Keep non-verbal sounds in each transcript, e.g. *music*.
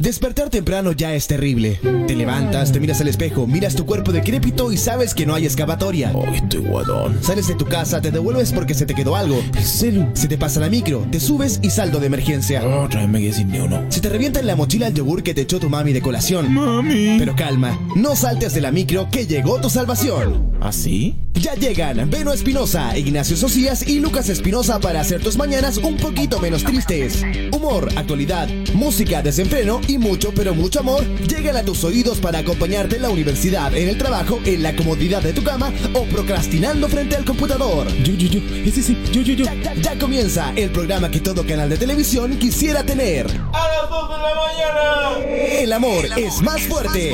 Despertar temprano ya es terrible. Te levantas, te miras al espejo, miras tu cuerpo decrépito y sabes que no hay excavatoria. Ay, estoy guadón. Sales de tu casa, te devuelves porque se te quedó algo. ¿En serio? Se te pasa la micro, te subes y saldo de emergencia. Otra vez me quedé sin ni uno. Se te revienta en la mochila el yogur que te echó tu mami de colación. Mami. Pero calma, no saltes de la micro que llegó tu salvación. ¿Así? Ya llegan Beno Espinosa, Ignacio Socias y Lucas Espinosa para hacer tus mañanas un poquito menos tristes. Humor, actualidad, música, desenfreno y mucho, pero mucho amor llegan a tus oídos para acompañarte en la universidad, en el trabajo, en la comodidad de tu cama o procrastinando frente al computador. Yo, yo, yo. Ese sí. Yo, yo, yo. Ya, ya- ya comienza el programa que todo canal de televisión quisiera tener. A las 2 de la mañana. El amor, es más fuerte.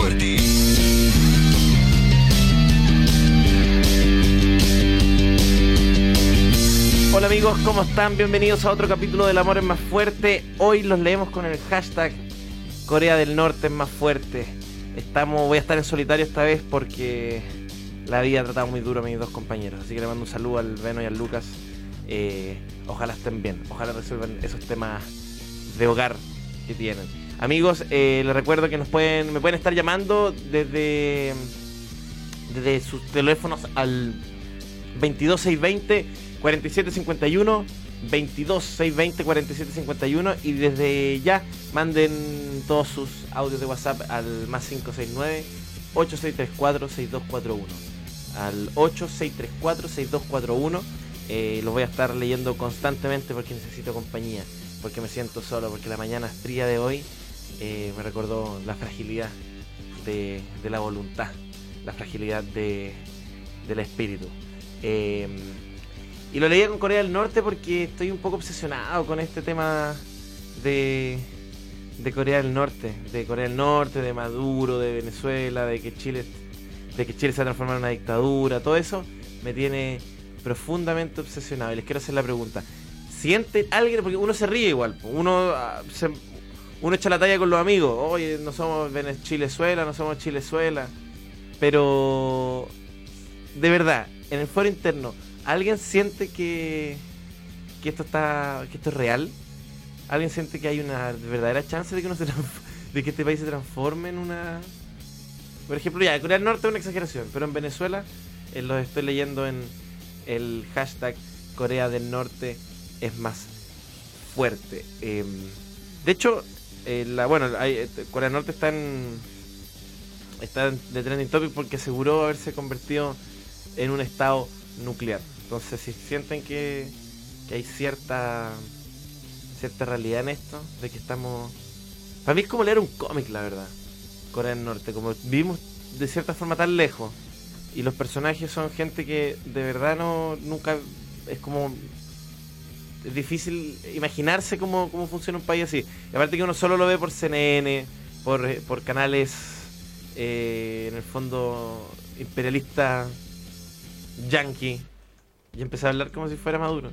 Hola amigos, ¿cómo están? Bienvenidos a otro capítulo del Amor es más fuerte. Hoy los leemos con el hashtag Corea del Norte es más fuerte. Estamos, voy a estar en solitario esta vez porque la vida ha tratado muy duro a mis dos compañeros. Así que le mando un saludo al Beno y al Lucas. Eh, ojalá estén bien, ojalá resuelvan esos temas de hogar que tienen. Amigos, eh, les recuerdo que nos pueden, me pueden estar llamando desde, desde sus teléfonos al 22620 4751 22620 4751 y desde ya manden todos sus audios de WhatsApp al más 569 8634 6241 al 8634 6241 eh, los voy a estar leyendo constantemente porque necesito compañía porque me siento solo porque la mañana fría de hoy eh, me recordó la fragilidad de, de la voluntad la fragilidad de, del espíritu. Eh, y lo leía con Corea del Norte porque estoy un poco obsesionado con este tema de, de Corea del Norte, de Corea del Norte, de Maduro, de Venezuela, de que Chile, de que Chile se va a transformar en una dictadura, todo eso me tiene profundamente obsesionado. Y les quiero hacer la pregunta: ¿siente alguien? Porque uno se ríe igual, uno ah, uno echa la talla con los amigos. Oye, no somos Chilezuela, no somos Chilezuela. Pero de verdad, en el foro interno, ¿alguien siente que, que esto está que esto es real? ¿Alguien siente que hay una verdadera chance de que, uno se de que este país se transforme en una... Por ejemplo, ya, Corea del Norte es una exageración, pero en Venezuela eh, lo estoy leyendo en el hashtag Corea del Norte es más fuerte. Em, de hecho, eh, bueno, eh, Corea del Norte está en, está de trending topic porque aseguró haberse convertido en un estado nuclear. Entonces, si sienten que, que hay cierta cierta realidad en esto, de que estamos... Para mí es como leer un cómic, la verdad. Corea del Norte, como vivimos de cierta forma tan lejos y los personajes son gente que de verdad no nunca es como es difícil imaginarse cómo, cómo funciona un país así. Y aparte que uno solo lo ve por CNN, por, eh, por canales eh, en el fondo imperialista yankee. Y empecé a hablar como si fuera Maduro.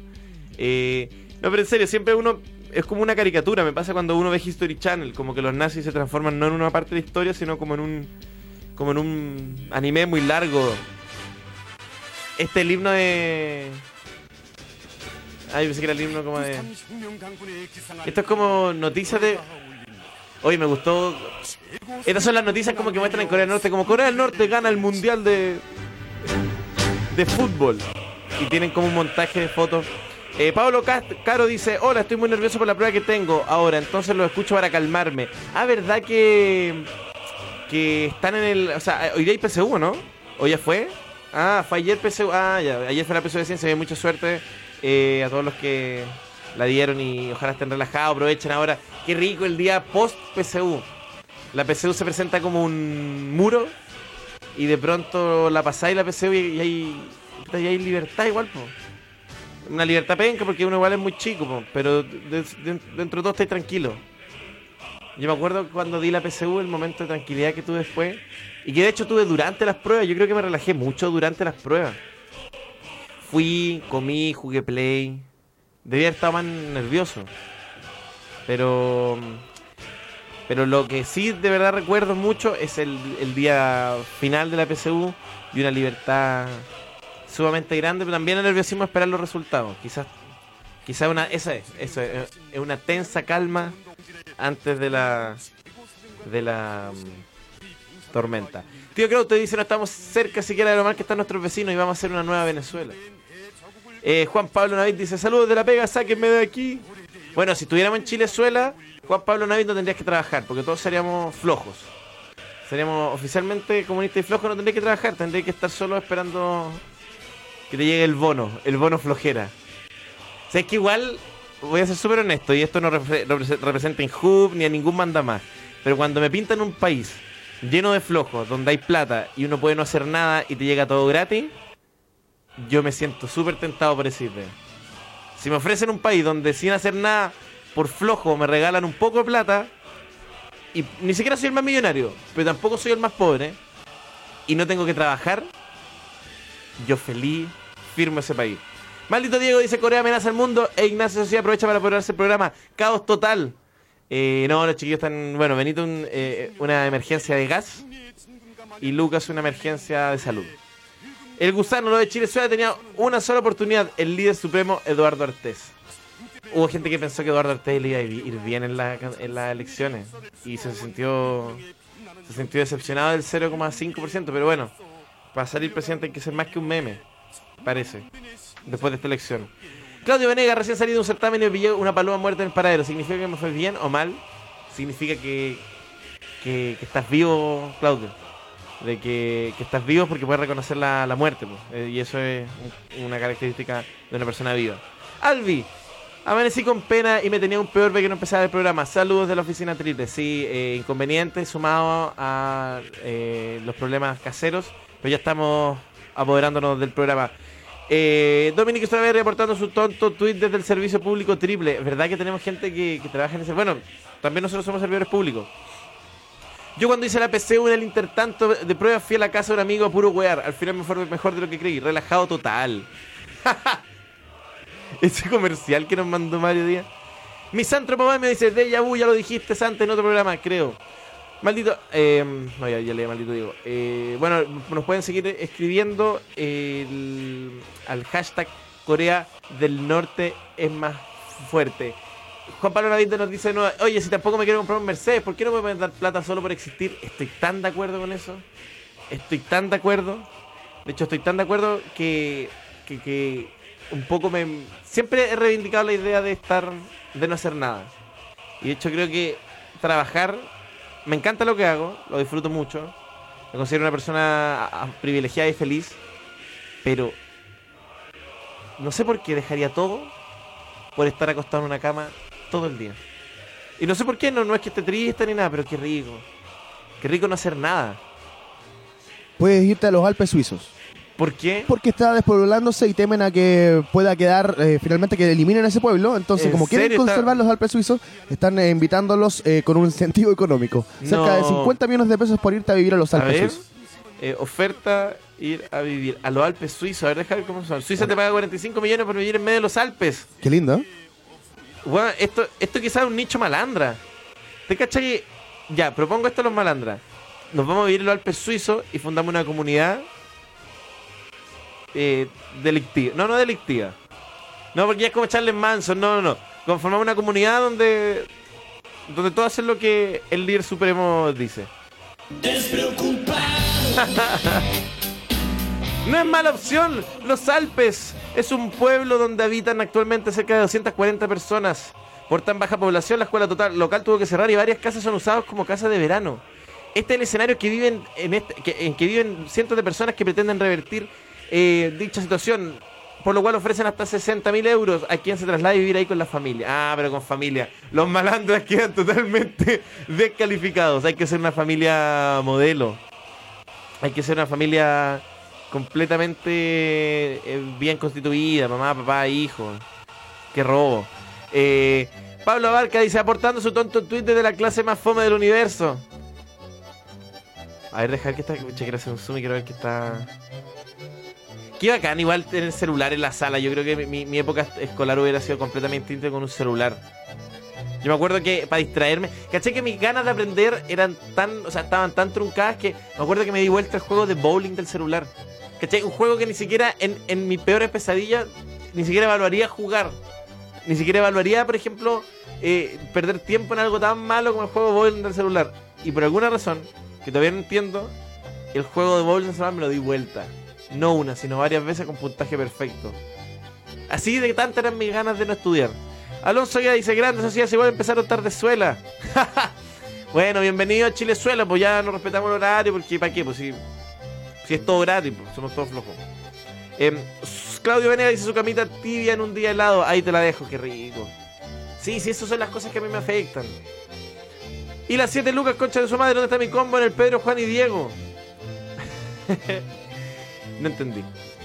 Eh, no, pero en serio, siempre uno es como una caricatura. Me pasa cuando uno ve History Channel, como que los nazis se transforman no en una parte de historia, sino como en un como en un anime muy largo. Este el himno de yo pensé que era el himno como de Esto es como noticias de Oye, me gustó Estas son las noticias como que muestran en Corea del Norte como Corea del Norte gana el mundial de de fútbol y tienen como un montaje de fotos. Eh, Pablo Caro dice, hola, estoy muy nervioso por la prueba que tengo ahora, entonces lo escucho para calmarme. Ah, ¿verdad que que están en el... O sea, hoy día hay PSU, ¿no? ¿O ya fue? Ah, fue ayer PSU. Ah, ya, ayer fue la PSU de ciencia, hay mucha suerte eh, a todos los que la dieron y ojalá estén relajados, aprovechen ahora. Qué rico el día post PSU. La PSU se presenta como un muro y de pronto la pasáis la PSU y, y hay, y hay libertad igual. Una libertad penca porque uno igual es muy chico, pero de- de- dentro de todo estáis tranquilo. Yo me acuerdo cuando di la PSU, el momento de tranquilidad que tuve después, y que de hecho tuve durante las pruebas, yo creo que me relajé mucho durante las pruebas. Fui, comí, jugué play, debía estado más nervioso. Pero pero lo que sí de verdad recuerdo mucho es el, el día final de la PSU y una libertad sumamente grande, pero también el nerviosismo esperar los resultados. Quizás quizás una esa es, eso es, una tensa calma antes de la de la mm, tormenta. Tío Creo te dice, no estamos cerca siquiera de lo mal que están nuestros vecinos y vamos a hacer una nueva Venezuela. Eh, Juan Pablo Navid dice, saludos de la pega, sáquenme de aquí. Bueno, si estuviéramos en Chilezuela, Juan Pablo Navid no tendrías que trabajar, porque todos seríamos flojos. Seríamos oficialmente comunistas y flojos, no tendría que trabajar, tendría que estar solo esperando que te llegue el bono, el bono flojera. O sea, es que igual, voy a ser súper honesto, y esto no repre- repre- representa en Hub ni a ningún manda más, pero cuando me pintan un país lleno de flojos, donde hay plata y uno puede no hacer nada y te llega todo gratis, yo me siento súper tentado por idea. Si me ofrecen un país donde sin hacer nada por flojo me regalan un poco de plata, y ni siquiera soy el más millonario, pero tampoco soy el más pobre, y no tengo que trabajar, yo feliz firmo ese país. Maldito Diego dice Corea amenaza al mundo e Ignacio Sociedad aprovecha para apoderarse el programa. Caos total. Eh, no, los chiquillos están. Bueno, Benito, eh, una emergencia de gas. Y Lucas, una emergencia de salud. El gusano, lo de Chile Suela, tenía una sola oportunidad. El líder supremo, Eduardo Artés. Hubo gente que pensó que Eduardo Artés le iba a ir bien en, en las elecciones. Y se sintió. Se sintió decepcionado del 0,5%. Pero bueno, para salir presidente hay que ser más que un meme. Parece. Después de esta elección. Claudio Venegas, recién salido de un certamen y me pillé una paloma muerta en el paradero. ¿Significa que me fue bien o mal? Significa que, que, estás vivo, Claudio. De que, que estás vivo porque puedes reconocer la, la muerte. pues. Eh, y eso es un- una característica de una persona viva. Albi, amanecí con pena y me tenía un peor que no empezaba el programa. Saludos de la oficina triple. Sí, eh, inconveniente sumado a eh, los problemas caseros. Pero ya estamos apoderándonos del programa. Eh, Dominic Strawberry reportando su tonto tweet desde el servicio público triple. ¿Verdad que tenemos gente que, trabaja en ese? Bueno, también nosotros somos servidores públicos. Yo cuando hice la PCU en el intertanto de prueba fui a la casa de un amigo a puro wear. Al final me fue mejor de lo que creí. Relajado total. *laughs* Ese comercial que nos mandó Mario Díaz. Misántropo me dice, Deja vu, ya lo dijiste antes en otro programa, creo. Maldito, eh, no, ya, ya leí maldito digo. Eh, bueno, nos pueden seguir escribiendo el- al hashtag Corea del Norte es más fuerte. Juan Pablo Navidad nos dice, no, oye, si tampoco me quiero comprar un Mercedes, ¿por qué no me pueden dar plata solo por existir? Estoy tan de acuerdo con eso. Estoy tan de acuerdo. De hecho, estoy tan de acuerdo que, que, que un poco me... Siempre he reivindicado la idea de estar, de no hacer nada. Y de hecho creo que trabajar, me encanta lo que hago, lo disfruto mucho. Me considero una persona privilegiada y feliz. Pero no sé por qué dejaría todo por estar acostado en una cama todo el día. Y no sé por qué, no, no es que esté triste ni nada, pero qué rico. Qué rico no hacer nada. Puedes irte a los Alpes suizos. ¿Por qué? Porque está despoblándose y temen a que pueda quedar eh, finalmente que eliminen ese pueblo. Entonces, ¿En como quieren? Está- conservar los Alpes suizos, están eh, invitándolos eh, con un incentivo económico. Cerca de 50 millones de pesos por irte a vivir a los A Alpes ver, suizos. eh, oferta ir a vivir a los Alpes suizos. A ver, deja ver cómo son. Suiza te paga 45 millones por vivir en medio de los Alpes. Qué lindo. Bueno, esto, esto quizás es un nicho malandra. ¿Te cachai? Ya, propongo esto a los malandras. Nos vamos a vivir en los Alpes suizos y fundamos una comunidad eh, delictiva. No, no delictiva. No, porque ya es como Charles Manson. No, no, no. Conformamos una comunidad donde donde todos hacen lo que el líder supremo dice. *laughs* No es mala opción. Los Alpes es un pueblo donde habitan actualmente cerca de 240 personas. Por tan baja población, la escuela total local tuvo que cerrar y varias casas son usadas como casas de verano. Este es el escenario que viven en, este, que viven cientos de personas que pretenden revertir eh, dicha situación. Por lo cual ofrecen hasta 60 mil euros a quien se traslade a vivir ahí con la familia. Ah, pero con familia. Los malandras *laughs* quedan totalmente descalificados. Hay que ser una familia modelo. Hay que ser una familia completamente eh, bien constituida, mamá, papá, hijo. Qué robo. Eh, Pablo Abarca dice, aportando su tonto tweet de la clase más fome del universo. A ver, dejar que está... Che, quiero hacer un zoom y quiero ver que está... Qué bacán igual tener celular en la sala. Yo creo que mi, época escolar hubiera sido completamente distinta con un celular. Yo me acuerdo que para distraerme, caché que mis ganas de aprender eran tan, o sea, estaban tan truncadas que me acuerdo que me di vuelta el juego de bowling del celular. ¿Cachai? Un juego que ni siquiera en, en mi peores pesadillas ni siquiera evaluaría jugar. Ni siquiera evaluaría, por ejemplo, eh, perder tiempo en algo tan malo como el juego bowling del celular. y por alguna razón, que todavía no entiendo, el juego de Bowling Saban me lo di vuelta. No una, sino varias veces con puntaje perfecto. Así de tantas eran mis ganas de no estudiar. Alonso ya dice, grande sociedad, se vuelve a empezar a suela. *laughs* bueno, bienvenido a Chilezuela, pues ya no respetamos el horario, porque ¿para qué? Pues si, si es todo gratis, pues somos todos flojos. Em, Claudio Venegas dice su camita tibia en un día helado. Ahí te la dejo, qué rico. Sí, sí, esas son las cosas que a mí me afectan. Y las 7 lucas, concha de su madre, ¿dónde está mi combo en el Pedro, Juan y Diego? *laughs* no entendí.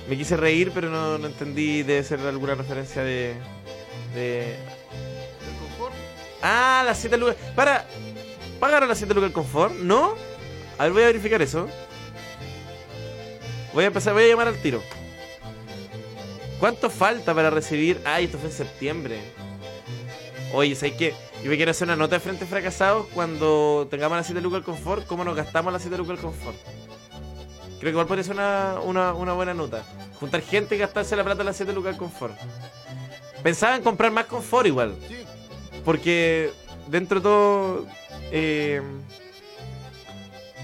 Me quise reír, pero no, no entendí. Debe ser alguna referencia de. de. Ah, las 7 lucas. Para. ¿Pagaron las 7 lucas el confort? ¿No? A ver, voy a verificar eso. Voy a empezar, voy a llamar al tiro. ¿Cuánto falta para recibir? Ay, esto fue en septiembre. Oye, ¿sabes qué? Yo me quiero hacer una nota de frente fracasados cuando tengamos la 7 lucas al confort, cómo nos gastamos la 7 lucas al confort. Creo que igual podría ser una, una, una buena nota. Juntar gente y gastarse la plata en la 7 lucas al confort. Pensaba en comprar más confort igual. Porque dentro de todo, eh,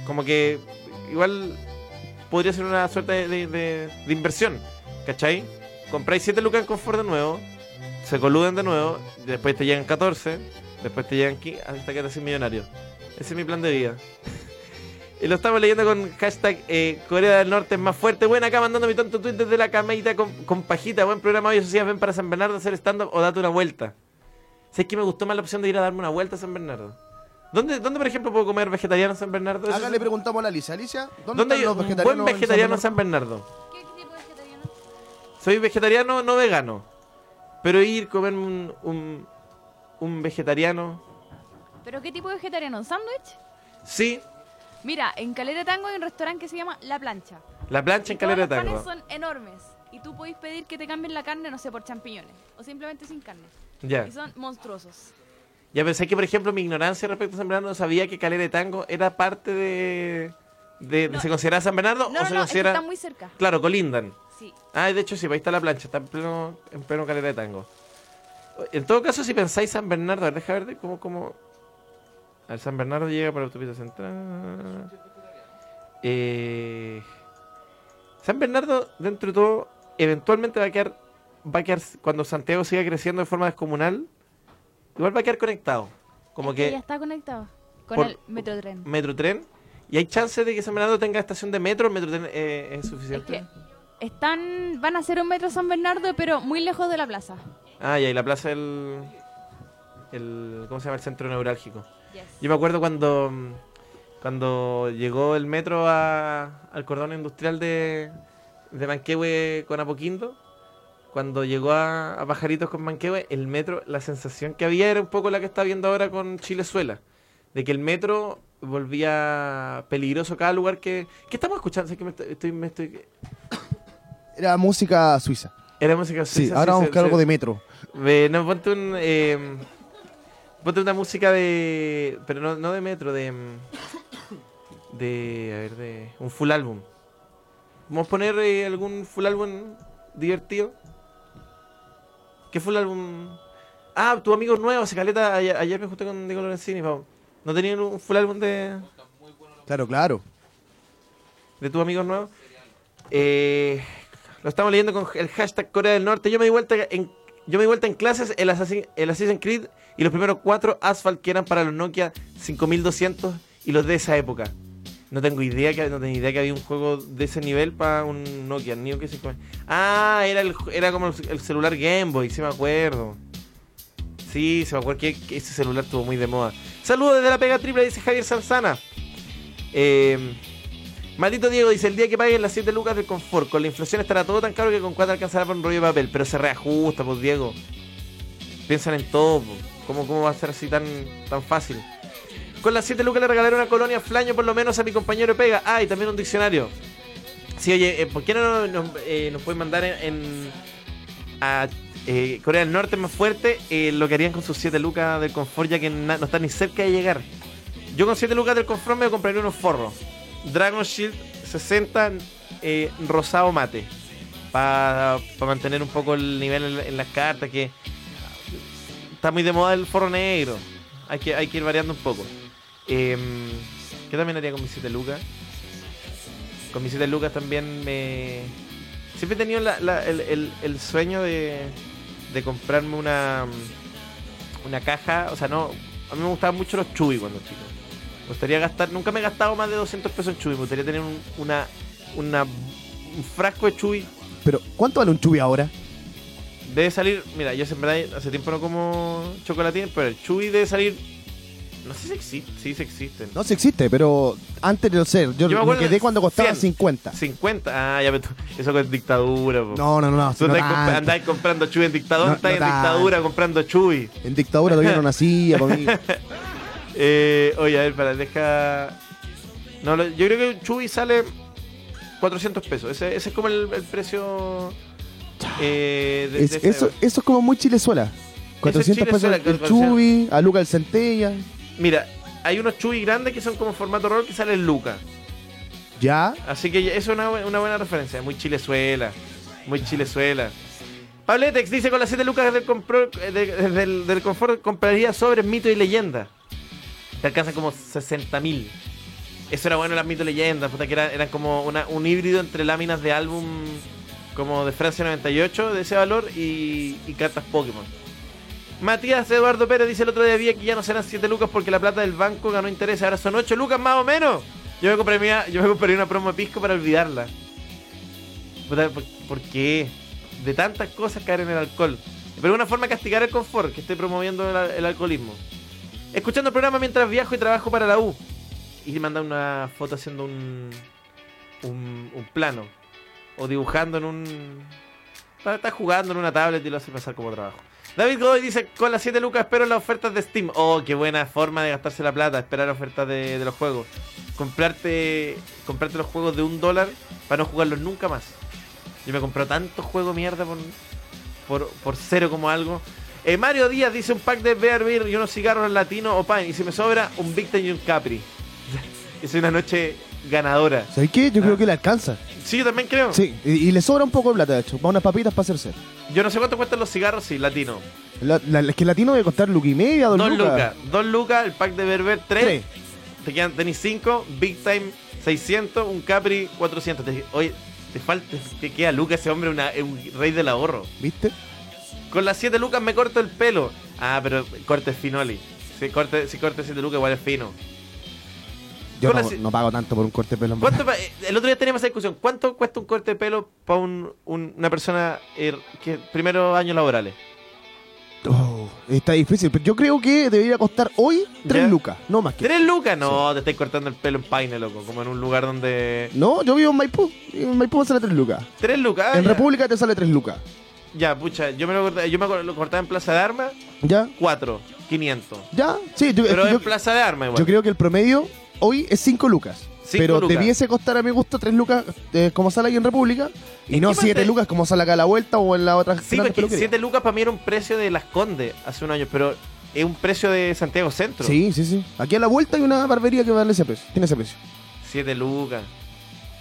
como que igual podría ser una suerte de, de- de- de inversión. ¿Cachai? Compráis 7 lucas en confort de nuevo, se coluden de nuevo, después te llegan 14, después te llegan 15, hasta que te haces millonario. Ese es mi plan de vida. Y lo estamos leyendo con hashtag eh, Corea del Norte es más fuerte. Bueno, acá mandando mi tonto tweet desde la camita con, con pajita. Buen programa hoy, sociedad. Ven para San Bernardo a hacer stand-up o date una vuelta. ¿Sabes que me gustó más la opción de ir a darme una vuelta a San Bernardo? ¿Dónde, dónde por ejemplo, puedo comer vegetariano en San Bernardo? Acá le preguntamos a la Alicia. Alicia, ¿dónde, ¿Dónde hay están los un vegetarianos? buen en vegetariano en San San Bernardo? ¿Qué tipo de vegetariano? Soy vegetariano, no vegano. Pero ir a comerme un, un, un vegetariano. ¿Pero qué tipo de vegetariano? ¿Un sándwich? Sí, Mira, en Calera Tango hay un restaurante que se llama La Plancha. la plancha en Y todos calera los tango. panes son enormes. Y tú podés pedir que te cambien la carne, no sé, por champiñones. O simplemente sin carne. Ya. Y son monstruosos. Ya pensé que, por ejemplo, mi ignorancia respecto a San Bernardo no sabía que Calera de Tango era parte de. de. ¿Se considera San Bernardo No, o no, se no, es que considera.? está muy cerca. Claro, colindan. Sí. Ah, de hecho sí, ahí está la plancha, está en pleno, en pleno Calera de Tango. En todo caso, si pensáis San Bernardo, a ver, deja ver cómo, cómo. A ver, San Bernardo llega por la autopista central. Eh, San Bernardo, dentro de todo, eventualmente va a quedar. Va a quedar, cuando Santiago siga creciendo de forma descomunal, igual va a quedar conectado. Como Es que que ya está conectado con el metrotren. Metrotren. Y hay chances de que San Bernardo tenga estación de metro, el Metrotren eh, es Es suficiente. que están, van a hacer un metro San Bernardo, pero muy lejos de la plaza. Ah, y ahí la plaza del. El, ¿Cómo se llama? El centro neurálgico. Yes. Yo me acuerdo cuando. Cuando llegó el metro a- al cordón industrial de, de Manquehue con Apoquindo. Cuando llegó a, a Pajaritos con Manquehue, el metro, la sensación que había era un poco la que está viendo ahora con Chilezuela. De que el metro volvía peligroso cada lugar que. ¿Qué estamos escuchando? Sé que me estoy, me estoy- *coughs* Era música suiza. Era música Sí, suiza, ahora vamos a buscar algo de metro. Ve, no, ponte un. eh, ponte una música de. Pero no, no de metro, de. De. A ver, de. Un full álbum. Vamos a poner eh, algún full álbum divertido. ¿Qué full álbum? Ah, tu amigo nuevo, se caleta. Ayer, ayer me junté con Diego Lorenzini, Pau. ¿No tenían un full álbum de, Claro, claro. de tus amigos nuevos? Eh, lo estamos leyendo con el hashtag Corea del Norte. Yo me di vuelta en, yo me di vuelta en clases el, Assassin, el Assassin's Creed y los primeros cuatro Asphalt que eran para los Nokia 5200 y los de esa época. No tengo idea que no tenía idea que había un juego de ese nivel para un Nokia, ni que 5000. Ah, era el, era como el, el celular Game Boy, sí me acuerdo. Sí, se me acuerdo que, ese celular estuvo muy de moda. Saludos desde la pega triple, dice Javier Sanzana. Eh, Maldito Diego dice, el día que paguen las 7 lucas del confort, con la inflación estará todo tan caro que con 4 alcanzará por un rollo de papel, pero se reajusta, pues Diego. Piensan en todo, pues. ¿Cómo, ¿Cómo va a ser así tan, tan fácil? Con las 7 lucas le regalaré una colonia flaño por lo menos a mi compañero Pega. Ah, y también un diccionario. Sí, oye, eh, ¿por qué no nos, eh, pueden mandar en, a eh, Corea del Norte más fuerte eh, lo que harían con sus 7 lucas del confort ya que no están ni cerca de llegar? Yo con 7 lucas del confort me compraría unos forros. Dragon Shield 60 eh, rosado mate. Para mantener un poco el nivel en las cartas que está muy de moda el forro negro. Hay que, hay que ir variando un poco. Em, ¿Qué también haría con mis 7 lucas? Con mis 7 lucas también me... Siempre he tenido el, sueño de, de comprarme una, una caja. O sea, no... A mí me gustaban mucho los chubis cuando chico. Me gustaría gastar... Nunca me he gastado más de 200 pesos en chubis. Me gustaría tener un, una, una, un frasco de chubis Pero, ¿cuánto vale un chubi ahora? Debe salir, mira, yo en verdad hace tiempo no como chocolatín, pero el chubi debe salir. No sé si existe, sí, sí existen. No si existe, pero antes de ser, yo, Yo me me, quedé cuando costaba 100. 50. 50, ah, ya me eso con dictadura, po. No, no, no, no. Tú comp- comprando chubi en dictadura, No, estáis no en tanto. dictadura comprando chubi. En dictadura todavía no *laughs* nacía, por mí. *laughs* Eh, oye, a ver, para, deja. No, yo creo que un chubi sale 400 pesos. Ese, ese es como el, el precio. Eh, de- Es- de ese- eso, eso es como muy chilezuela. 400 pesos el 400. chubi, a Luca el centella. Mira, hay unos chubis grandes que son como formato roll que salen lucas. Ya. Así que eso es una, bu- una buena referencia. Muy chilezuela. Muy chilezuela. Pabletex dice con las 7 lucas del, compro- eh, de- de- del, del confort compraría sobres mito y leyenda. Te alcanzan como 60 mil. Eso era bueno las mito y leyendas. Puta que era- eran como una- un híbrido entre láminas de álbum como de Francia 98 de ese valor y, y cartas Pokémon. Matías Eduardo Pérez dice el otro día que ya no serán 7 lucas porque la plata del banco ganó interés. Ahora son 8 lucas más o menos. Yo me compraría una promo de pisco para olvidarla. ¿por, qué? De tantas cosas caer en el alcohol. Pero es una forma de castigar el confort que esté promoviendo el, al- el alcoholismo. Escuchando el programa mientras viajo y trabajo para la U. Y manda una foto haciendo un, un plano. O dibujando en un... Está, está jugando en una tablet y lo hace pasar como trabajo. David Godoy dice, con las 7 lucas espero las ofertas de Steam. Oh, qué buena forma de gastarse la plata, esperar ofertas de, de los juegos. Comprarte, comprarte los juegos de un dólar para no jugarlos nunca más. Yo me compro tantos juegos mierda por, por, por cero como algo. Eh, Mario Díaz dice un pack de Bear Beer y unos cigarros latino o pine. Y si me sobra, un Ten y un Capri. *laughs* es una noche ganadora. ¿Sabes qué? Yo Ah. creo que le alcanza. Sí, yo también creo. Sí, y, y le sobra un poco de plata, de hecho. Para unas papitas para hacerse. Yo no sé cuánto cuestan los cigarros, sí, latino. La, la- es que el latino debe costar luca y media, dos, Dos lucas. lucas. Dos lucas, el pack de Berber, tres. Tres. Te quedan, tenis 5, Big Time 600, un Capri 400. Te- oye, te falta, te queda Lucas, ese hombre una- es un rey del ahorro. ¿Viste? Con las 7 lucas me corto el pelo. Ah, pero corte es finoli. Si corte, si corte 7 lucas igual es fino. Yo no, la- no pago tanto por un corte de pelo. en ¿Cuánto pa- eh, el otro día teníamos esa discusión. ¿Cuánto cuesta un corte de pelo para un, un- una persona eh, que primeros años laborales? Oh, está difícil, pero yo creo que debería costar hoy 3 ¿Ya? lucas, no más que. ¿Tres lucas? No, te estáis cortando el pelo en Paine, loco. Como en un lugar donde. No, yo vivo en Maipú. En Maipú me sale 3 lucas. ¿Tres lucas? Ah, en ya. República te sale 3 lucas. Ya, pucha, yo me lo cortaba, yo me lo cortaba en Plaza de Armas, ¿Ya? 4, 500. ¿Ya? Sí, yo, es Pero que en yo, Plaza de Armas igual. yo creo que el promedio hoy es 5 lucas. Cinco pero lucas. debiese costar a mi gusto 3 lucas eh, como sale ahí en República. Y ¿En no qué 7 parte? lucas como sale acá a la vuelta o en la otra Sí, porque peluquerías. 7 lucas para mí era un precio de Las Condes hace un año, pero es un precio de Santiago Centro. Sí, sí, sí. Aquí a la vuelta hay una barbería que vale ese precio. Tiene ese precio. 7 lucas.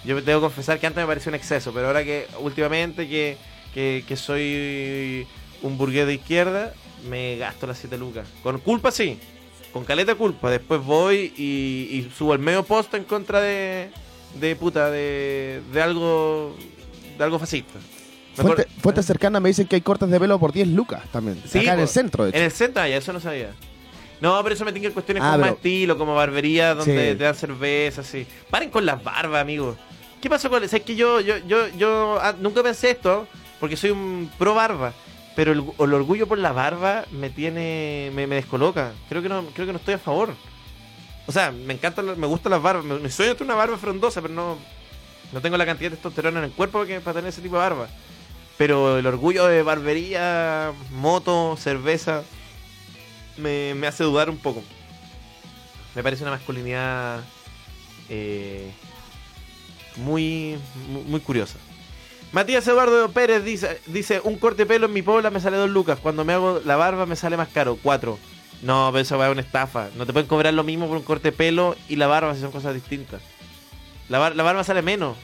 Yo debo confesar que antes me pareció un exceso, pero ahora que últimamente que, que, que soy un burgués de izquierda, me gasto las 7 lucas. Con culpa sí, con caleta culpa. Después voy y, y subo el medio post en contra de, de puta, de, de algo de algo fascista. Fuentes fuentes cercanas me dicen que hay cortes de pelo por 10 lucas también. Sí, acá en el centro, de hecho. En el centro, ah, ya, eso no sabía. No, pero eso me tiene cuestiones Ah, más pero- estilo, como barbería, donde Sí. te dan cerveza, así. Paren con las barbas, amigos. ¿Qué pasó con Es que yo, yo, yo, yo ah, nunca pensé esto, porque soy un pro barba. Pero el, orgullo por la barba me tiene. me, descoloca. Creo que no, creo que no estoy a favor. O sea, me encantan, las- me gustan las barbas. Me, me sueño tener una barba frondosa, pero no. No tengo la cantidad de testosterona en el cuerpo que, para tener ese tipo de barba. Pero el orgullo de barbería, moto, cerveza, me, me hace dudar un poco. Me parece una masculinidad eh, muy, muy curiosa. Matías Eduardo Pérez dice, dice, un corte de pelo en mi pobla me sale dos lucas, cuando me hago la barba me sale más caro, cuatro. No, pero eso va a una estafa. No te pueden cobrar lo mismo por un corte de pelo y la barba si son cosas distintas. La, bar- la barba sale menos.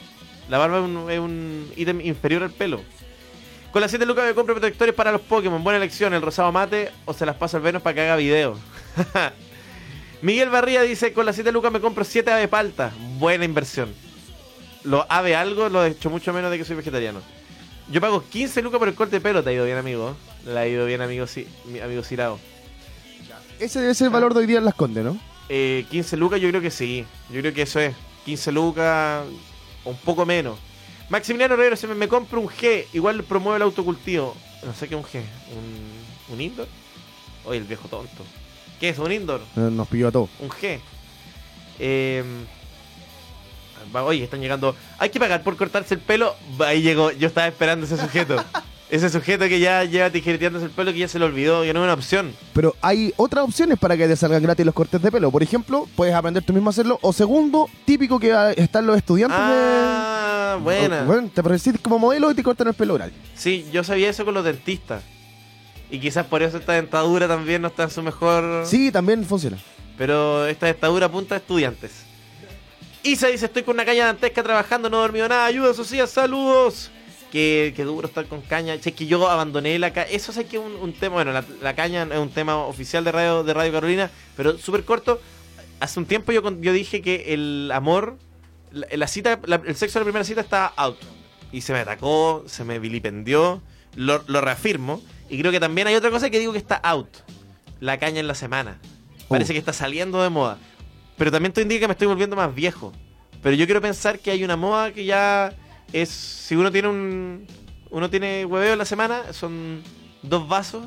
La barba es un, es ítem inferior al pelo. Con las 7 lucas me compro protectores para los Pokémon. Buena elección, el rosado mate o se las paso al Venus para que haga video. *laughs* Miguel Barría dice, con las 7 lucas me compro 7 ave palta. Buena inversión. Lo ave algo lo he hecho mucho menos de que soy vegetariano. Yo pago 15 lucas por el corte de pelo, te ha ido bien, amigo. Le ha ido bien, amigo, sí, mi amigo Cirao. Ese debe ser el valor de hoy día en Las Condes, ¿no? Eh, 15 lucas, yo creo que sí. Yo creo que eso es. 15 lucas, o un poco menos. Maximiliano Herrero, se me, me compro un G, igual promueve el autocultivo. No sé qué es un G. ¿Un, un indoor? Oye, el viejo tonto. ¿Qué es un indoor? Eh, Nos pilló a todos. Un G. Eh, oye, están llegando. Hay que pagar por cortarse el pelo. Ahí llegó. Yo estaba esperando ese sujeto. *laughs* ese sujeto que ya lleva tijereteándose el pelo que ya se le olvidó. Que no es una opción. Pero hay otras opciones para que te salgan gratis los cortes de pelo. Por ejemplo, puedes aprender tú mismo a hacerlo. O segundo, típico que están los estudiantes Ah, de... buena. O- Bueno, te presentas como modelo y te cortan el pelo oral. Sí, yo sabía eso con los dentistas. Y quizás por eso esta dentadura también no está en su mejor. Sí, también funciona. Pero esta dentadura apunta a estudiantes. Isa dice: Estoy con una caña dantesca trabajando, no he dormido nada. Ayuda, Socias, saludos. Qué, qué duro estar con caña. Che, que yo abandoné la caña. Eso es que un, un tema. Bueno, la, la caña es un tema oficial de Radio, de Radio Carolina, pero súper corto. Hace un tiempo yo, yo dije que el amor, la, la cita, la- el sexo de la primera cita estaba out. Y se me atacó, se me vilipendió. Lo, lo reafirmo. Y creo que también hay otra cosa que digo que está out. La caña en la semana. Parece Uh. que está saliendo de moda. Pero también esto indica que me estoy volviendo más viejo. Pero yo quiero pensar que hay una moda que ya es. Si uno tiene un. Uno tiene hueveo en la semana, son dos vasos,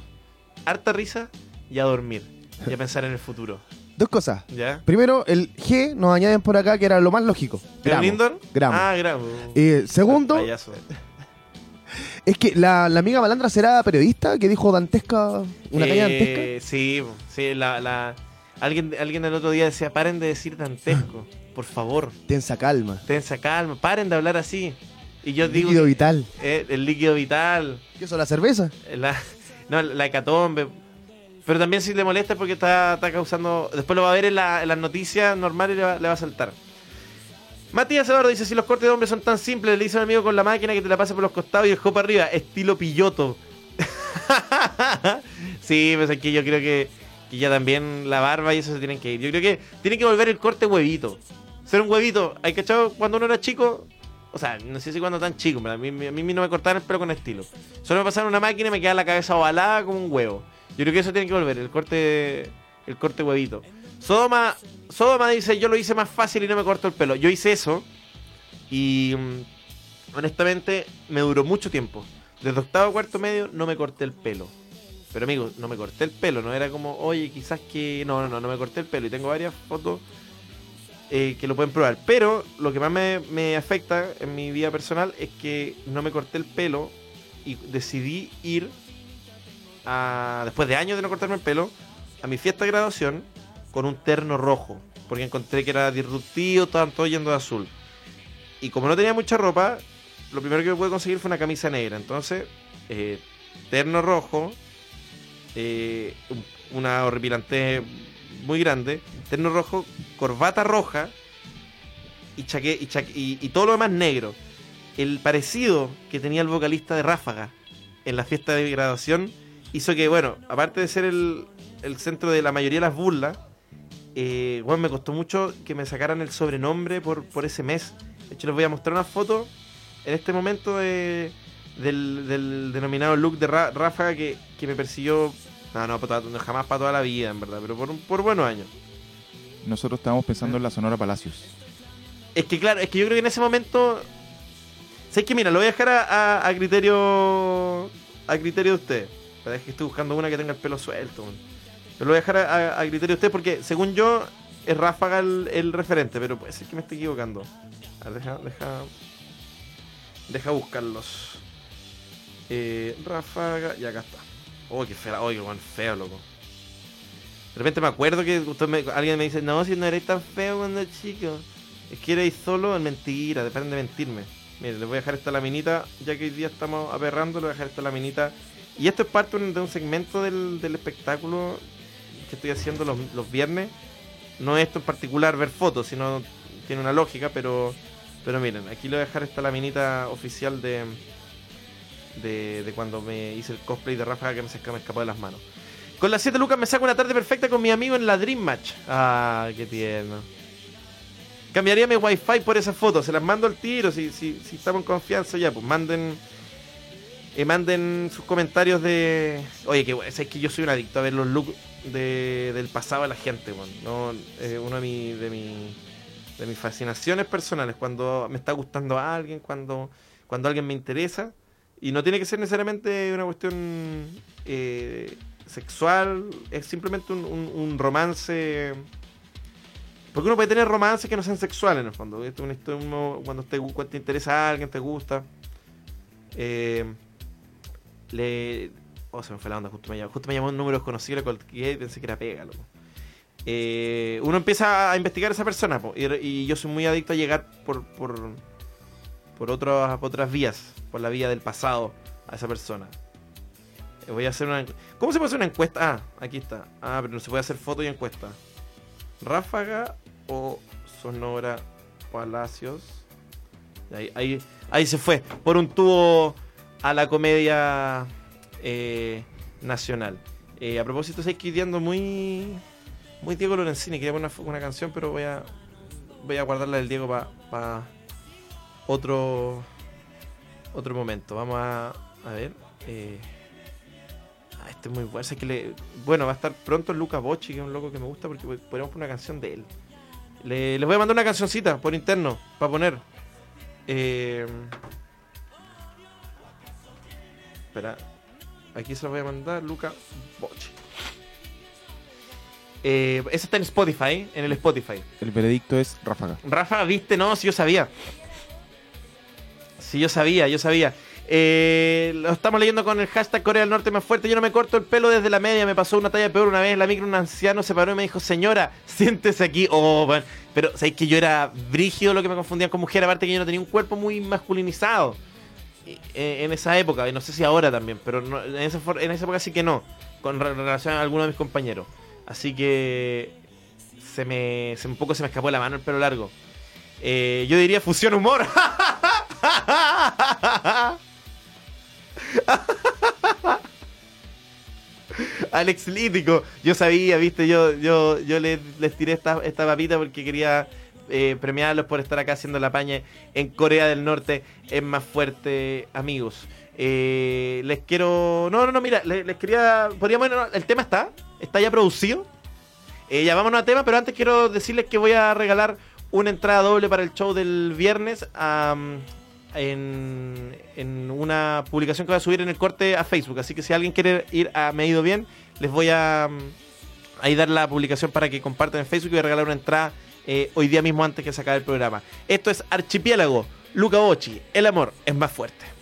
harta risa y a dormir. Y a pensar en el futuro. *laughs* Dos cosas. ¿Ya? Primero, el G nos añaden por acá que era lo más lógico. ¿Era un indoor? Gramo. Ah, gramo. Eh, segundo, Payaso. *laughs* es que la, la amiga Malandra será periodista que dijo dantesca, una caña dantesca. Eh, Sí, sí, la, la- alguien, alguien el otro día decía, paren de decir dantesco, *laughs* por favor, Tensa calma. tensa calma, paren de hablar así. Y yo digo, Líquido vital. eh, el líquido vital, ¿Qué eso, la cerveza? la, *laughs* no, la hecatombe. Pero también si le molesta es porque está, está causando... Después lo va a ver en, la- en las noticias normales y le va, le va a saltar. Matías Eduardo dice, si los cortes de hombre son tan simples, le dice a un amigo con la máquina que te la pase por los costados y el para arriba, estilo pilloto. *laughs* sí, pues aquí yo creo que, que ya también la barba y eso se tienen que ir. Yo creo que tiene que volver el corte huevito. Ser un huevito. ¿Hay cachado cuando uno era chico? O sea, no sé si cuando tan chico, pero a mí, a mí no me cortaban el pelo con estilo. Solo me pasaron una máquina y me quedaba la cabeza ovalada como un huevo. Yo creo que eso tiene que volver, el corte el corte huevito. Sodoma, Sodoma dice, yo lo hice más fácil y no me corto el pelo. Yo hice eso y mm, honestamente me duró mucho tiempo. Desde octavo a cuarto medio no me corté el pelo. Pero amigo, no me corté el pelo, no era como, oye, quizás que... No, no, no, no me corté el pelo y tengo varias fotos eh, que lo pueden probar. Pero lo que más me, me afecta en mi vida personal es que no me corté el pelo y decidí ir a, después de años de no cortarme el pelo a mi fiesta de graduación con un terno rojo. Porque encontré que era disruptivo, estaban todos yendo de azul. Y como no tenía mucha ropa, lo primero que pude conseguir fue una camisa negra. Entonces, eh, terno rojo, eh, un- una horripilante muy grande, terno rojo, corbata roja y, chaque, y, y- todo lo demás negro. El parecido que tenía el vocalista de Ráfaga en la fiesta de graduación hizo que, bueno, aparte de ser el, el centro de la mayoría de las burlas, eh, bueno, me costó mucho que me sacaran el sobrenombre por, por ese mes. De hecho, les voy a mostrar una foto en este momento de- del, del denominado look de Ra- Ráfaga que, que me persiguió, no, no, jamás para toda la vida, en verdad, pero por, un- por buenos años. Nosotros estábamos pensando en la Sonora Palacios. Es que claro, es que yo creo que en ese momento. ¿Sabes que Mira, lo voy a dejar a, a- a criterio. A criterio de ustedes. Pero es que estoy buscando una que tenga el pelo suelto. man. Pero lo voy a dejar a, criterio de ustedes porque, según yo, es Ráfaga el, el referente. Pero puede ser que me esté equivocando. A ver, deja. Deja, deja buscarlos. Eh, Ráfaga. Y acá está. Oh, qué feo. Oh, qué buen feo, loco. De repente me acuerdo que alguien me dice, no, si no eres tan feo cuando chico. Es que erais solo en mentira, dejen de mentirme. Miren, les voy a dejar esta laminita, ya que hoy día estamos aperrando, les voy a dejar esta laminita. Y esto es parte de un segmento del, del espectáculo que estoy haciendo los, los viernes. No es esto en particular ver fotos, sino tiene una lógica, pero pero miren, aquí le voy a dejar esta laminita oficial de, de, de cuando me hice el cosplay de Rafa que me, me escapó de las manos. Con las 7 lucas me saco una tarde perfecta con mi amigo en la Dream Match. Ah, qué tierno. Cambiaría mi wifi por esas fotos. Se las mando al tiro. Si, si, si estamos en confianza ya, pues manden. eh, manden sus comentarios de. Oye, que es que yo soy un adicto a ver los looks de- del pasado de la gente, weón. No, uno de, mi, de, mi, de mis fascinaciones personales. Cuando me está gustando a alguien, cuando, cuando alguien me interesa. Y no tiene que ser necesariamente una cuestión eh, sexual, es simplemente un, romance. Porque uno puede tener romances que no sean sexuales en el fondo. Esto cuando te, te interesa a alguien, te gusta. Eh, le. Oh, se me fue la onda, justo me llamó, justo me llamó un número desconocido, y pensé que era pega, loco. Eh, uno empieza a investigar a esa persona, y, yo soy muy adicto a llegar por, por otras, otras vías, por la vía del pasado a esa persona. Eh, Voy a hacer una. ¿Cómo se puede hacer una encuesta? Ah, aquí está. Ah, pero no se puede hacer foto y encuesta. Ráfaga o Sonora Palacios. Ahí, ahí, ahí se fue. Por un tubo a la comedia eh, nacional. Eh, a propósito, estoy quedando muy. Muy Diego Lorenzini. Quería poner una, una canción, pero voy a. Voy a guardarla del Diego para otro. Otro momento. Vamos a. A ver. Eh, ah, este es muy bueno. Sé que le- bueno, va a estar pronto Luca Bocci, que es un loco que me gusta porque podríamos poner una canción de él. Le- les voy a mandar una cancioncita por interno para poner. Eh, espera. Aquí se la voy a mandar Luca Bocci. Eh, esa está en Spotify, en el Spotify. El veredicto es ráfaga. Rafa, viste, no, si yo sabía. Si yo sabía, yo sabía. Eh, lo estamos leyendo con el hashtag Corea del Norte más fuerte. Yo no me corto el pelo desde la media. Me pasó una talla peor una vez la micro. Un anciano se paró y me dijo, señora, siéntese aquí. Oh, man. Pero sabéis que yo era brígido lo que me confundían con mujer. Aparte que yo no tenía un cuerpo muy masculinizado. Eh, En esa época, y no sé si ahora también, pero no- en, esa, en esa época sí que no. Con re- relación a alguno de mis compañeros. Así que se me, se, un poco se me escapó la mano el pelo largo. Eh, yo diría fusión humor. *laughs* Alex Lítico. Yo sabía, viste, yo, yo, yo les, les tiré esta, esta papita porque quería eh, premiarlos por estar acá haciendo la paña en Corea del Norte. Es más fuerte, amigos. Eh, les quiero. No, no, no, mira, les, quería. Podríamos. el tema está. Está ya producido. Eh, ya vámonos a tema, pero antes quiero decirles que voy a regalar una entrada doble para el show del viernes am, en, una publicación que voy a subir en el corte a Facebook. Así que si alguien quiere ir a Me ha ido bien, les voy a am, ahí dar la publicación para que compartan en Facebook y voy a regalar una entrada eh, hoy día mismo antes que se acabe el programa. Esto es Archipiélago, Luca Bocci, el amor es más fuerte.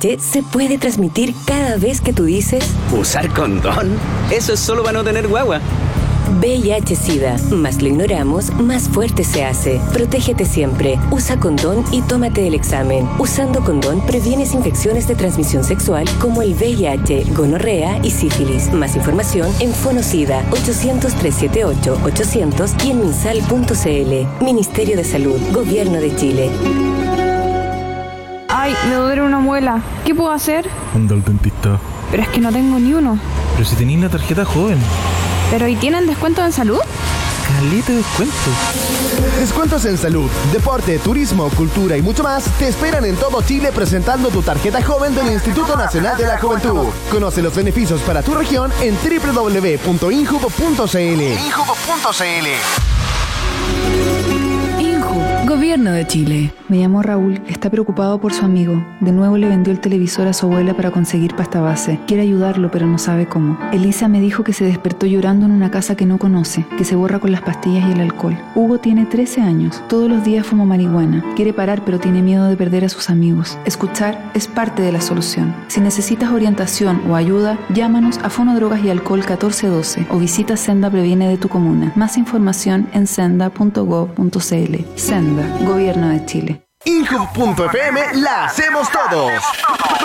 Se puede transmitir cada vez que tú dices ¿Usar condón? Eso es solo para no tener guagua. VIH-Sida. Más lo ignoramos, más fuerte se hace. Protégete siempre. Usa condón y tómate el examen. Usando condón previenes infecciones de transmisión sexual como el VIH, gonorrea y sífilis. Más información en Fonocida 800-378-800 y en minsal.cl. Ministerio de Salud, Gobierno de Chile. Ay, me duele una muela. ¿Qué puedo hacer? Anda al dentista. Pero es que no tengo ni uno. Pero si tenéis la tarjeta joven. ¿Pero y tienen descuento en salud? Caleta de descuento. Descuentos en salud, deporte, turismo, cultura y mucho más te esperan en todo Chile presentando tu tarjeta joven del Instituto Nacional de la Juventud. Conoce los beneficios para tu región en www.injubo.cl. Injubo.cl. Inju, Gobierno de Chile. Me llamo Raúl, está preocupado por su amigo. De nuevo le vendió el televisor a su abuela para conseguir pasta base. Quiere ayudarlo, pero no sabe cómo. Elisa me dijo que se despertó llorando en una casa que no conoce, que se borra con las pastillas y el alcohol. Hugo tiene 13 años, todos los días fuma marihuana. Quiere parar, pero tiene miedo de perder a sus amigos. Escuchar es parte de la solución. Si necesitas orientación o ayuda, llámanos a Fono Drogas y Alcohol 1412 o visita Senda Previene de tu comuna. Más información en senda.gov.cl. Senda, Gobierno de Chile. Inhub.fm la hacemos todos.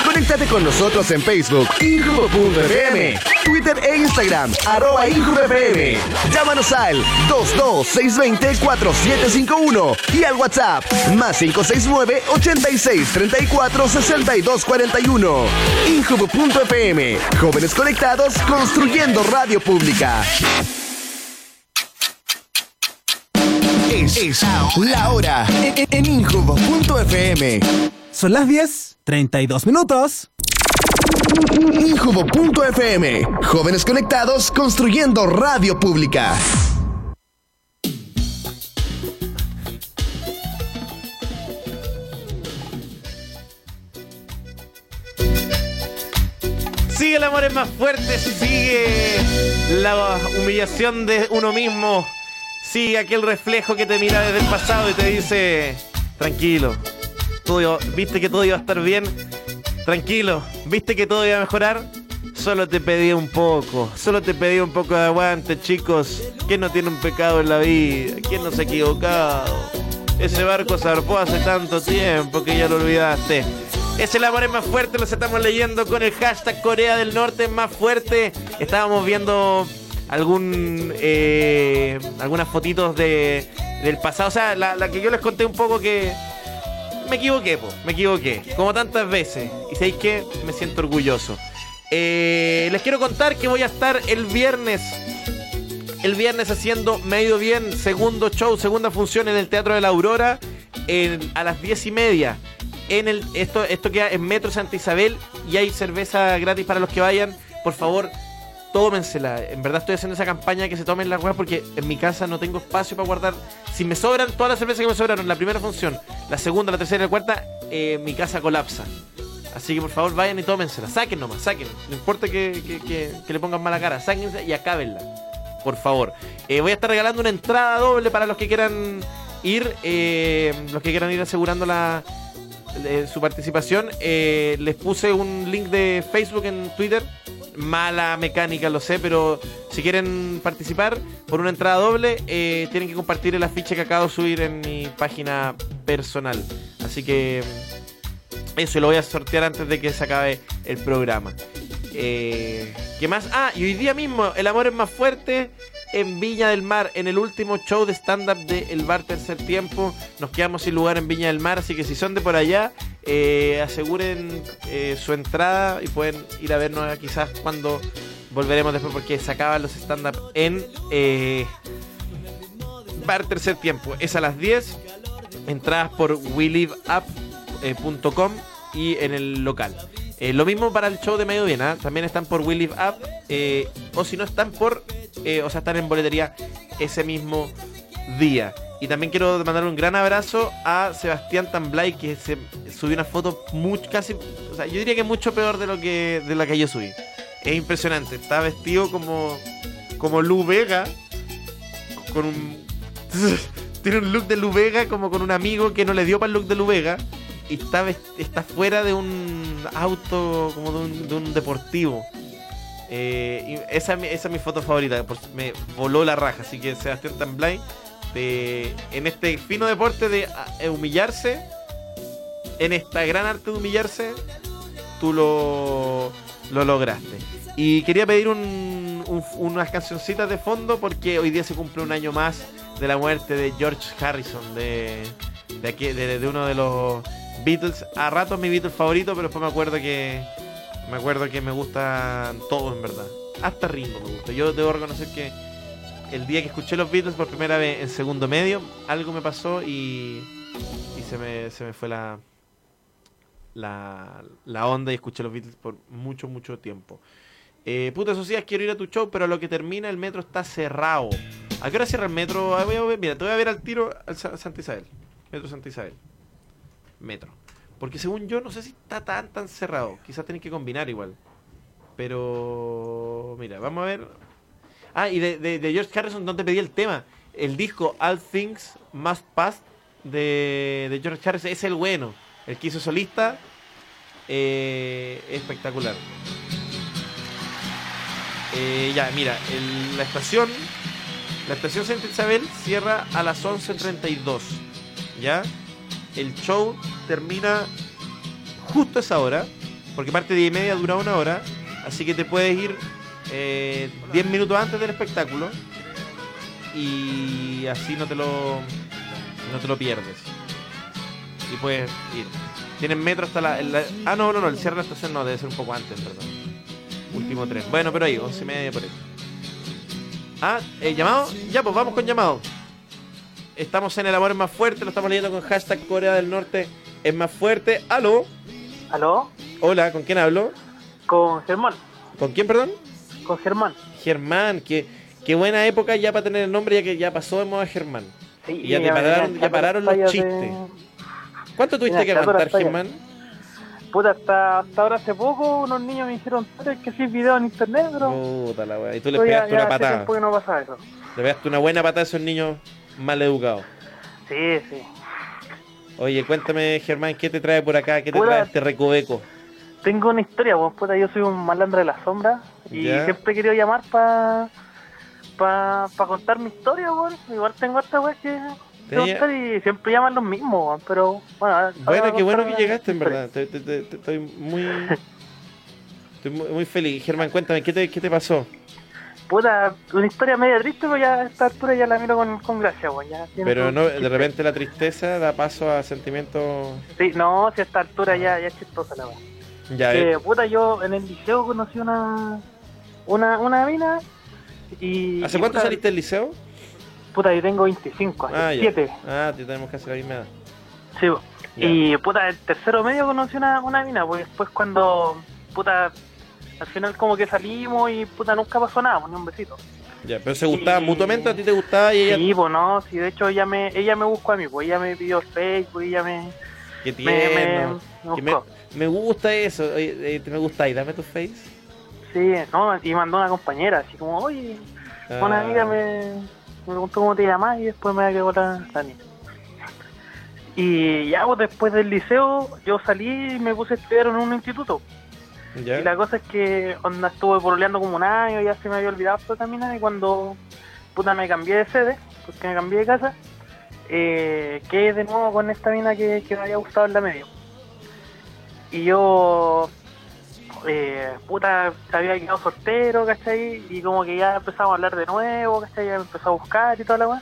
Conéctate con nosotros en Facebook, Inhub.fm, Twitter e Instagram, arroba InhubFM. Llámanos al 22620-4751 y al WhatsApp, más 569-8634-6241. Inhub.fm, jóvenes conectados construyendo radio pública. Es, es la hora en, en Injubo.fm. Son las 10, 32 minutos. Injubo.fm. Jóvenes conectados construyendo radio pública. Sigue el amor es más fuerte, sigue la humillación de uno mismo, sigue aquel reflejo que te mira desde el pasado y te dice, tranquilo, todo viste que todo iba a estar bien, tranquilo, viste que todo iba a mejorar, solo te pedí un poco, solo te pedí un poco de aguante, chicos, ¿quién no tiene un pecado en la vida? ¿Quién no se ha equivocado? Ese barco zarpó hace tanto tiempo que ya lo olvidaste. Es el amor es más fuerte, lo estamos leyendo con el hashtag Corea del Norte más fuerte. Estábamos viendo algún eh, algunas fotitos de, del pasado. O sea, la, la que yo les conté un poco que me equivoqué, po, me equivoqué. Como tantas veces. Y sabéis que me siento orgulloso. Eh, les quiero contar que voy a estar el viernes el viernes haciendo medio bien, segundo show, segunda función en el Teatro de la Aurora en- a las diez y media. En el, esto, esto queda en Metro Santa Isabel y hay cerveza gratis para los que vayan. Por favor, tómensela. En verdad estoy haciendo esa campaña que se tomen las weas porque en mi casa no tengo espacio para guardar. Si me sobran todas las cervezas que me sobraron, la primera función, la segunda, la tercera y la cuarta, eh, mi casa colapsa. Así que por favor vayan y tómensela. Saquen nomás, saquen. No importa que, que- le pongan mala cara. Sáquense y acábenla. Por favor. Eh, voy a estar regalando una entrada doble para los que quieran ir. eh, los que quieran ir asegurando la, su participación. Les puse un link de Facebook en Twitter. Mala mecánica, lo sé, pero si quieren participar por una entrada doble, eh, tienen que compartir el afiche que acabo de subir en mi página personal. Así que eso lo voy a sortear antes de que se acabe el programa. Eh, ¿Qué más? Ah, y hoy día mismo, El Amor es más fuerte en Viña del Mar, en el último show de stand-up de El Bar Tercer Tiempo. Nos quedamos sin lugar en Viña del Mar, así que si son de por allá, eh, aseguren eh, su entrada y pueden ir a vernos quizás cuando volveremos después, porque se acaban los stand-up en eh, Bar Tercer Tiempo. Es a las 10. Entradas por weliveup.com y en el local. Eh, lo mismo para el show de Medio Bien, ¿ah? también están por We Live Up, eh, o si no están por, eh, o sea, están en boletería ese mismo día. Y también quiero mandar un gran abrazo a Sebastián Tamblay, que se subió una foto mucho, casi, o sea, yo diría que mucho peor de lo que, de la que yo subí. Es impresionante, está vestido como, como Lu Vega, con un... *laughs* tiene un look de Lu Vega como con un amigo que no le dio para el look de Lu Vega. Está, está fuera de un auto como de un, de un deportivo. Eh, esa, esa es mi foto favorita, me voló la raja. Así que Sebastián Tamblay, de- en este fino deporte de ah, eh, humillarse, en esta gran arte de humillarse, tú lo, lo lograste. Y quería pedir un- unas cancioncitas de fondo porque hoy día se cumple un año más de la muerte de George Harrison, de, de, aquí- de- de uno de los Beatles. A ratos mi Beatles favorito, pero después me acuerdo que me acuerdo que me gustan todos en verdad. Hasta Ringo me gusta. Yo debo reconocer que el día que escuché los Beatles por primera vez en segundo medio, algo me pasó y, y se, me, se me fue la, la, la onda y escuché los Beatles por mucho, mucho tiempo. Eh, puta sociedad, quiero ir a tu show, pero a lo que termina el metro está cerrado. ¿A qué hora cierra el metro? Ah, voy a ver- mira, te voy a ver al tiro al Sa- Santa Isabel. Metro Santa Isabel. Metro. Porque según yo, no sé si está tan, tan cerrado. Quizás tenés que combinar igual. Pero... Mira, vamos a ver. Ah, y de, de- de George Harrison no te pedí el tema. El disco All Things Must Pass de, de George Harrison es el bueno. El que hizo solista. eh, espectacular. Eh, ya, mira, el- la estación. La estación Santa Isabel cierra a las 11.32. ¿Ya? El show termina justo a esa hora. Porque parte de 10 y media dura una hora. Así que te puedes ir eh, 10 minutos antes del espectáculo. Y así no te lo. No te lo pierdes. Y puedes ir. Tienen metro hasta la, Ah, no, no, no. El cierre de la estación no, debe ser un poco antes, perdón. Último tren. Bueno, pero ahí, 11 y media por ahí. Ah, ¿eh, ¿llamado? Ya, pues vamos con llamado. Estamos en El Amor es Más Fuerte, lo estamos leyendo con hashtag Corea del Norte es más fuerte. ¿Aló? ¿Aló? Hola, ¿con quién hablo? Con Germán. ¿Con quién, perdón? Con Germán. Germán, qué, qué buena época ya para tener el nombre, ya que ya pasó de moda Germán. Sí, y ya te ya pararon, ya pararon los de- chistes. ¿Cuánto tuviste que ya aguantar. Germán? Puta, hasta, hasta ahora hace poco unos niños me dijeron, "Tú que sí video en internet, pero... Puta la wea. Y tú le pero ya- pegaste ya una hace patada. tiempo que no pasa eso. Le pegaste una buena patada a esos niños mal educados. Sí, sí. Oye, cuéntame, Germán, ¿qué te trae por acá? ¿Qué te Puta. trae este recoveco? Tengo una historia, pues, puta, yo soy un malandro de la sombra y Ya. siempre he querido llamar para pa, pa contar mi historia, weón. Igual tengo esta weá que, contar y siempre llaman los mismos, weón, pero bueno. Bueno, qué bueno que llegaste, en verdad. Te- te- te- te- Estoy muy... *laughs* Estoy muy, muy feliz. Germán, cuéntame, ¿qué te, qué te pasó? Puta, una historia media triste, pero ya a esta altura ya la miro con, con gracia, ya Pero no, de repente la tristeza da paso a sentimientos... Sí, no, si a esta altura ya, ya es chistosa la weá. Ya, Eh, eh, puta, yo en el liceo conocí una una, una mina y... ¿Hace y, cuánto puta, saliste del liceo? Puta, yo tengo 25, Ah, hace ya. 7. Ah, te tenemos casi la misma edad. Sí. Ya. y puta, en tercero medio conocí una, una mina, pues después cuando, puta, al final como que salimos y puta, nunca pasó nada, pues, ni un besito. Ya, pero se gustaba mutuamente, a ti te gustaba y ella... Sí, pues no, sí, de hecho ella me, ella me buscó a mí, pues ella me pidió el Facebook, ella me, Qué me, tierno. me me, gusta eso. Eh, ¿te me gusta? ¿Y dame tu face? Sí, no, y mandó una compañera, así como, oye, una Ah. amiga me, me preguntó cómo te llamas y después me quedó la, la niña. Y ya, pues después del liceo, yo salí y me puse a estudiar en un instituto. Y la cosa es que onda estuve pololeando como un año, ya se me había olvidado mina, y cuando puta me cambié de sede, porque me cambié de casa, eh, quedé de nuevo con esta mina que, me había gustado en la medio. Y yo, eh, puta, había quedado soltero, ¿cachai? Y como que ya empezamos a hablar de nuevo, ¿cachai? Ya empezó a buscar y toda la weá.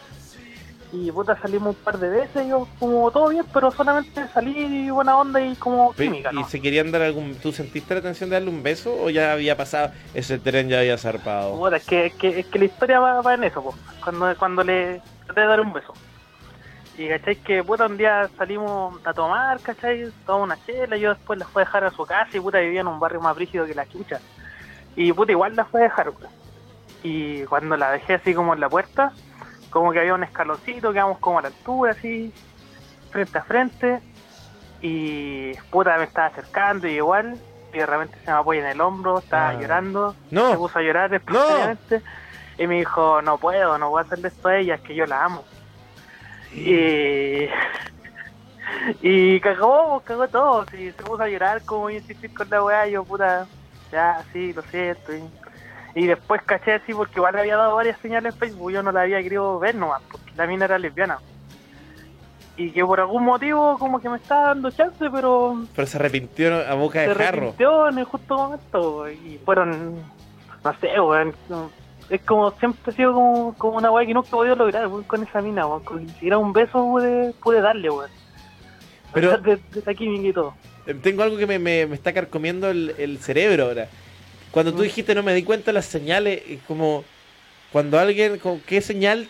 Y puta, salimos un par de veces, y yo como todo bien, pero solamente salí buena onda y como química, ¿Y se querían dar algún... ¿Tú sentiste la tensión de darle un beso o ya había pasado? Ese tren ya había zarpado. Puta, es que, es que, es que la historia va, va en eso, po. Cuando, cuando le traté de dar un beso. Y cachai que puta un día salimos a tomar, cachai, tomamos una chela, yo después la fui a dejar a su casa y puta vivía en un barrio más brígido que la chucha. Y puta igual la fui a dejar. Y cuando la dejé así como en la puerta, como que había un escaloncito, quedamos como a la altura, así, frente a frente. Y puta me estaba acercando y igual, y de repente se me apoya en el hombro, estaba Ah. llorando, No. se puso a llorar espontáneamente y me dijo, no puedo, no voy a hacerle esto a ella, es que yo la amo. Y, *laughs* Y cagó, cagó todo. Sí, se puso a llorar como y insistir con la weá. Yo, puta, ya, sí, lo siento. Y, y después caché así porque igual le había dado varias señales en Facebook. Yo no la había querido ver nomás, porque la mina era lesbiana. Y que por algún motivo como que me estaba dando chance, pero Pero se arrepintió a boca se de jarro. arrepintió en el justo momento. Y fueron, no sé, weón. Es como siempre ha sido como, como una weá que nunca he podido lograr weón, con esa mina, weón. Con ni siquiera un beso pude, pude darle, weón. Pero- de, de química y todo. Tengo algo que me, me, me está carcomiendo el, el cerebro ahora. Cuando tú dijiste no me di cuenta las señales, es como cuando alguien, como, ¿qué señal?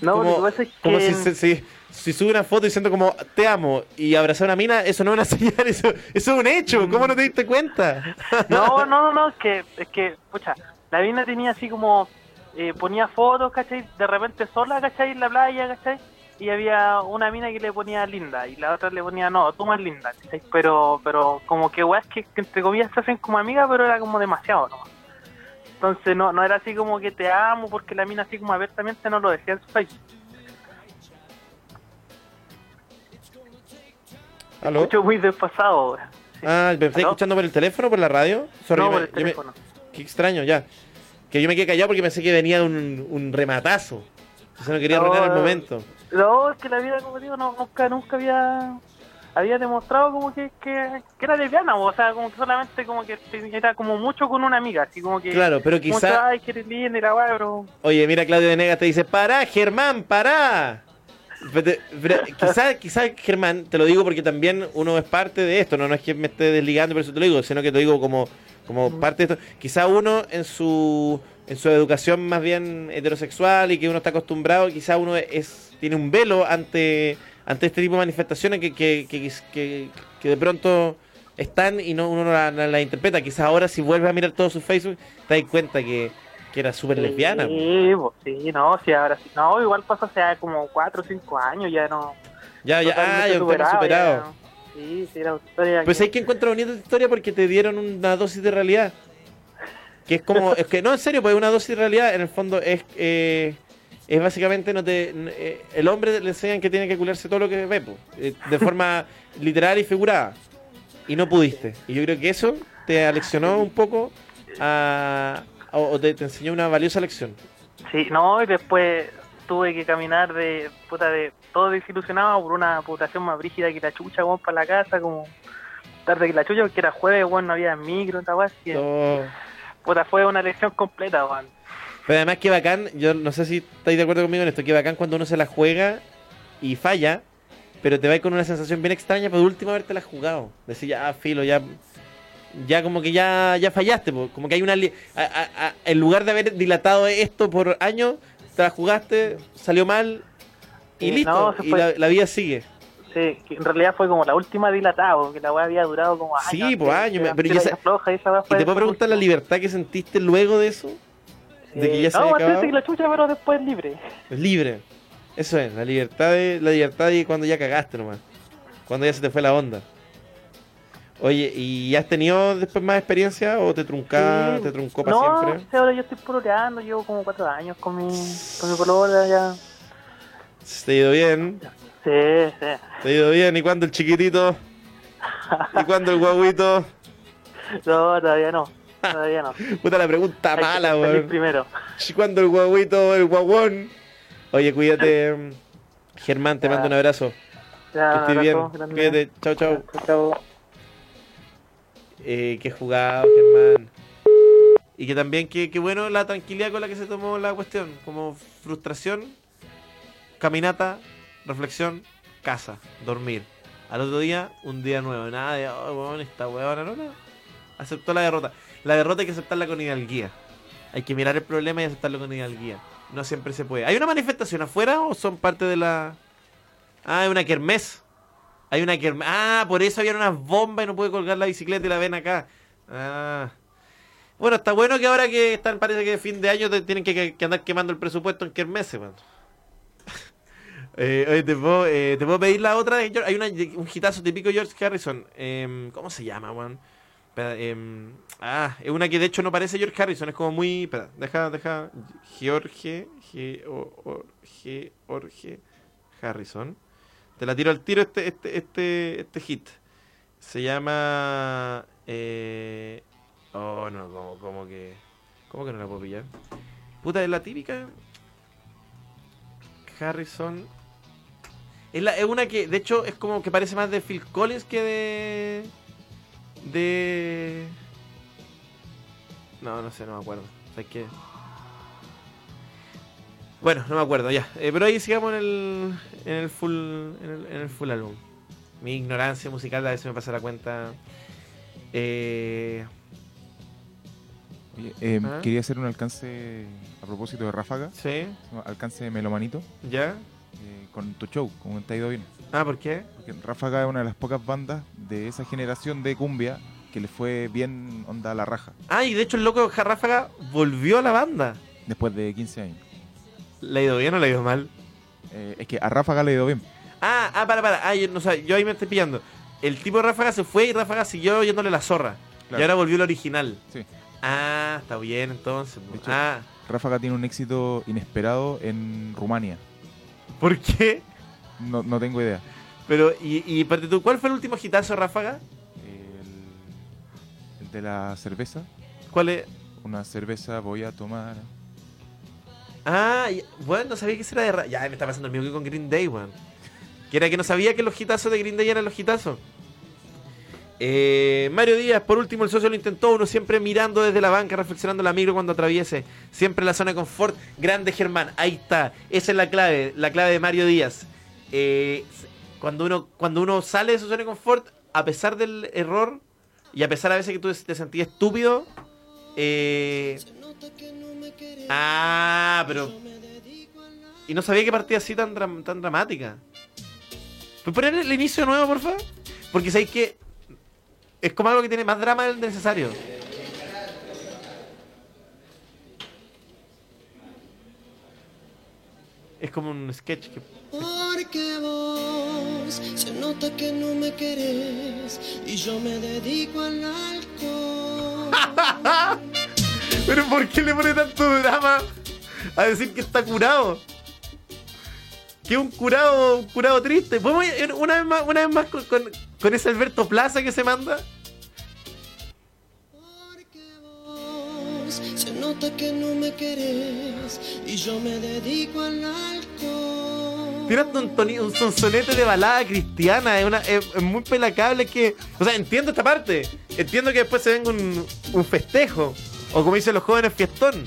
No, como, lo que pasa es como que- si, se- si, si sube una foto diciendo como te amo y abrazar a una mina, eso no es una *laughs* señal, eso, eso es un hecho. ¿Cómo no te diste cuenta? *laughs* No, no, no, no, es que, es que, pucha, la mina tenía así como, eh, ponía fotos, ¿cachai? De repente sola, ¿cachai? En la playa, ¿cachai? Y había una mina que le ponía linda y la otra le ponía, no, tú más linda. Pero, pero como que weas que, que entre comillas se hacen como amigas, pero era como demasiado, ¿no? Entonces no, no era así como que te amo, porque la mina así como abiertamente no lo decía en su Facebook. ¿Aló? Mucho muy desfasado, weón. Ah, ¿me ¿Aló? escuchando por el teléfono por la radio? Sorry, No, por me- el me- teléfono. Qué extraño, ya. Que yo me quedé callado porque pensé que venía un, un rematazo. Entonces no quería No, arruinar el no. momento. No, es que la vida, como digo, no, nunca, nunca había había demostrado como que, que, que era lesbiana, o sea, como que solamente como que era como mucho con una amiga, así como que... Claro, pero quizá- Ay, que linda la. Oye, mira, Claudio Venegas te dice, pará, Germán, pará. Pero, pero quizá, quizá, Germán, te lo digo porque también uno es parte de esto, no, no es que me esté desligando, por eso te lo digo, sino que te lo digo como, como parte de esto. Quizá uno en su, en su educación más bien heterosexual y que uno está acostumbrado, quizá uno es, tiene un velo ante, ante este tipo de manifestaciones que, que, que, que- que de pronto están y no uno no la, la- la interpreta. Quizá ahora si vuelves a mirar todo su Facebook, te das cuenta que, que era súper lesbiana. po. Sí, pues, sí, no, sí, ahora sí. No, igual pasó hace como 4 o 5 años, ya no... Ya, ya, ah, ya tema superado. ya. Sí, sí, era una historia Pues que- hay que encontrar bonita esta historia porque te dieron una dosis de realidad. Que es como, es que no, en serio, pues una dosis de realidad en el fondo es, eh, es básicamente no te, eh, el hombre le enseñan que tiene que cularse todo lo que ve, pues, eh, de *laughs* forma literal y figurada. Y no pudiste. Y yo creo que eso te aleccionó un poco a, o o te, te enseñó una valiosa lección. Sí, no, y después tuve que caminar de, puta, de todo desilusionado por una población más brígida que la chucha, weón, para la casa, como tarde que la chucha, porque era jueves, weón, no había micro, weá, así que, Oh. puta, fue una lección completa, weón. Pero además que bacán, yo no sé si estáis de acuerdo conmigo en esto, que bacán cuando uno se la juega y falla, pero te va con una sensación bien extraña por último haberte la jugado. Decir, ya, filo, ya ya como que ya ya fallaste, po. como que hay una a- a- a- en lugar de haber dilatado esto por años, te la jugaste, salió mal y listo, no, y la, la vida sigue. Sí, que en realidad fue como la última dilatada, porque la weá había durado como años. Sí, pues años, pero ya floja y ¿Y te puedo preguntar la libertad que sentiste luego de eso? De que ya se no, antes que la chucha, pero después libre. Libre. Eso es, la libertad de la libertad de cuando ya cagaste nomás. Cuando ya se te fue la onda. Oye, ¿y has tenido después más experiencia o te trunca, Sí. te truncó para no, siempre? sí, ahora yo estoy pololeando, llevo como cuatro años con mi, con mi polola ya. ¿Te ha ido bien? Sí, sí. ¿Te ha ido bien? ¿Y cuándo el chiquitito? ¿Y cuándo el guaguito? *laughs* No, todavía no. Todavía no. Puta la pregunta Hay mala, weón. primero. ¿Y cuándo el guaguito, el guaguón? Oye, cuídate, Germán, te Ya. mando un abrazo. Ya, que estés bien. grande. Cuídate, chao, chao. Chao. Eh, qué jugado, Germán. Y que también, que, que bueno la tranquilidad con la que se tomó la cuestión. Como frustración, caminata, reflexión, casa, dormir. Al otro día, un día nuevo. Nada de, oh, weón, esta weona, no, no. Aceptó la derrota. La derrota hay que aceptarla con hidalguía. Hay que mirar el problema y aceptarlo con hidalguía. No siempre se puede. ¿Hay una manifestación afuera o son parte de la... Ah, hay una kermés. Hay una kermés. Ah, por eso había unas bombas y no puede colgar la bicicleta y la ven acá. Ah. Bueno, está bueno que ahora que están, parece que fin de año te tienen que, andar quemando el presupuesto en kermeses, man. *laughs* Eh, oye, ¿te puedo, eh, te puedo pedir la otra de George? Hay una, un hitazo típico George Harrison. Em, ¿Cómo se llama, man? Em, ah, es una que de hecho no parece George Harrison, es como muy. Espera, deja, deja. George. George. George Harrison. Te la tiro al tiro este, este, este, este hit. Se llama. Eh... Oh, no, como, como que. ¿Cómo que no la puedo pillar? Puta, es la típica. Harrison. Es, la- es una que, de hecho, es como que parece más de Phil Collins que de. De. No, no sé, no me acuerdo. ¿Sabes qué? Bueno, no me acuerdo ya. Eh, pero ahí sigamos en el, en el full en el, en el full álbum. Mi ignorancia musical a veces me pasa la cuenta. Eh, Oye, eh, ¿Ah? Quería hacer un alcance a propósito de Ráfaga. Sí. Alcance de Melomanito. ¿Ya? eh, con tu show, como te ha ido bien. Ah, ¿por qué? Porque Ráfaga es una de las pocas bandas de esa generación de cumbia que le fue bien onda a la raja. Ah, y de hecho el loco Ráfaga volvió a la banda. Después de 15 años. ¿Le ha ido bien o le ha ido mal? Eh, es que a Ráfaga le ha ido bien. Ah, ah, para, para. Ah, yo, no, sé, yo ahí me estoy pillando. El tipo de Ráfaga se fue y Ráfaga siguió yéndole la zorra. Claro. Y ahora volvió el original. Sí. Ah, está bien entonces. Hecho, Ah, Ráfaga tiene un éxito inesperado en Rumania. ¿por qué? No, no tengo idea. Pero, y, y aparte tú, ¿cuál fue el último hitazo Ráfaga? El, el de la cerveza. ¿Cuál es? Una cerveza voy a tomar. Ah, y- bueno, no sabía que ese era de Ra- Ya, me está pasando el mismo que con Green Day, weón. Que era que no sabía que los hitazos de Green Day eran los hitazos. Eh, Mario Díaz, por último, el socio lo intentó. Uno siempre mirando desde la banca, reflexionando la micro cuando atraviese. Siempre en la zona de confort. Grande Germán, ahí está. Esa es la clave, la clave de Mario Díaz. Eh, cuando, uno, cuando uno sale de su zona de confort, a pesar del error y a pesar a veces que tú te sentías estúpido, eh, Ah, pero. Y no sabía que partía así tan, tan dramática. ¿Puedes poner el inicio nuevo, por favor? Porque sabéis que. Es como algo que tiene más drama del necesario. Es como un sketch que. Porque vos se nota que no me querés y yo me dedico al alcohol. *laughs* Pero ¿por qué le pone tanto drama a decir que está curado? Que un curado, un curado triste. ¿Podemos ir una vez más, una vez más con, con- con ese Alberto Plaza que se manda? Nota que un, toni- un sonsonete de balada cristiana, es, una, es, muy pelacable que... O sea, entiendo esta parte. Entiendo que después se venga un, festejo. O como dicen los jóvenes, fiestón.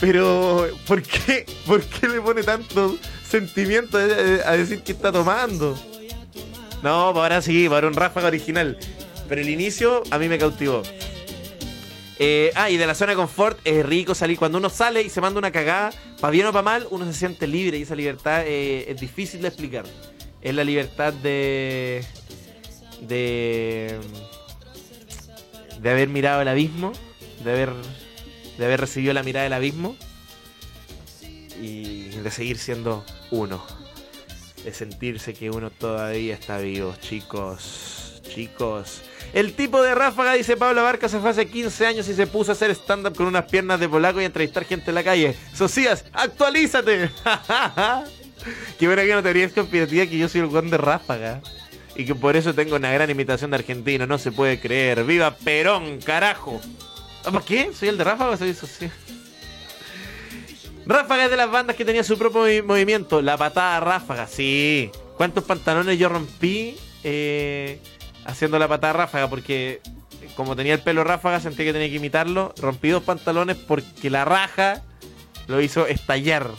Pero, ¿por qué, ¿por qué le pone tanto sentimiento a, decir que está tomando? No, pues ahora sí, para un ráfaga original. Pero el inicio a mí me cautivó. Eh, ah, y de la zona de confort es rico salir. Cuando uno sale y se manda una cagada, para bien o para mal, uno se siente libre y esa libertad eh, es difícil de explicar. Es la libertad de. de. de haber mirado el abismo, de haber. de haber recibido la mirada del abismo y de seguir siendo uno. De sentirse que uno todavía está vivo, chicos. Chicos. El tipo de ráfaga, dice Pablo Barca, se fue hace 15 años y se puso a hacer stand-up con unas piernas de polaco y a entrevistar gente en la calle. Socias, actualízate. *laughs* Qué buena que no teoría conspirativa que yo soy el guan de ráfaga. Y que por eso tengo una gran imitación de argentino. No se puede creer. ¡Viva Perón, carajo! ¿Ah, ¿Para qué? ¿Soy el de ráfaga soy socio? Ráfaga es de las bandas que tenía su propio movi- movimiento. La patada ráfaga, sí. ¿Cuántos pantalones yo rompí eh, haciendo la patada ráfaga? Porque como tenía el pelo ráfaga, sentí que tenía que imitarlo. Rompí dos pantalones porque la raja lo hizo estallar.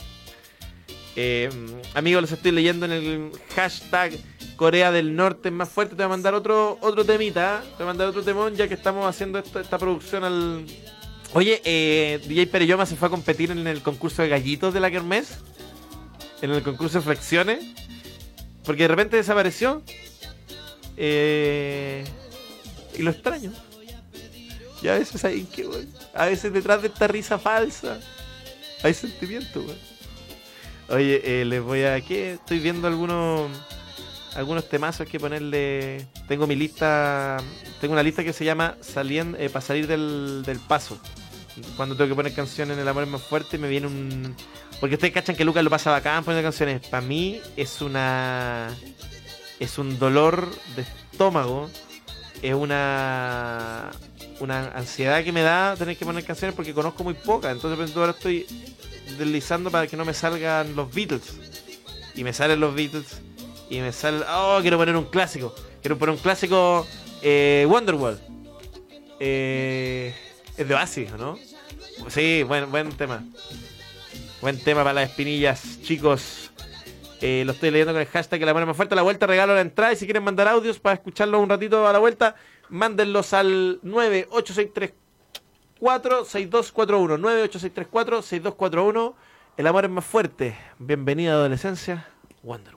Eh, amigos, los estoy leyendo en el hashtag Corea del Norte es más fuerte. Te voy a mandar otro, otro temita. ¿eh? Te voy a mandar otro temón ya que estamos haciendo esta producción al, Oye, eh, DJ Pereyoma se fue a competir en el concurso de gallitos de la Kermés. En el concurso de flexiones. Porque de repente desapareció. Eh, y lo extraño. Y a veces hay que, A veces detrás de esta risa falsa. Hay sentimiento, weón. Oye, eh, les voy a. ¿Qué? Estoy viendo algunos. Algunos temazos que ponerle. Tengo mi lista. Tengo una lista que se llama Saliendo para salir del, del paso. Cuando tengo que poner canciones en el amor es más fuerte, me viene un. Porque ustedes cachan que Lucas lo pasa bacán poniendo canciones. Para mí es una. Es un dolor de estómago, es una una ansiedad que me da tener que poner canciones porque conozco muy pocas. Entonces ahora estoy deslizando para que no me salgan los Beatles. Y me salen los Beatles. Y me sale... Oh, quiero poner un clásico. Quiero poner un clásico eh, Wonderwall. Eh, es de Oasis, ¿no? Sí, buen, buen tema. Buen tema para las espinillas, chicos. Eh, lo estoy leyendo con el hashtag la mano más fuerte. A la vuelta regalo la entrada. Y si quieren mandar audios para escucharlo un ratito a la vuelta, mándenlos al 98634 6241 98634 6241 El amor es más fuerte. Bienvenida a adolescencia. Wonderwall.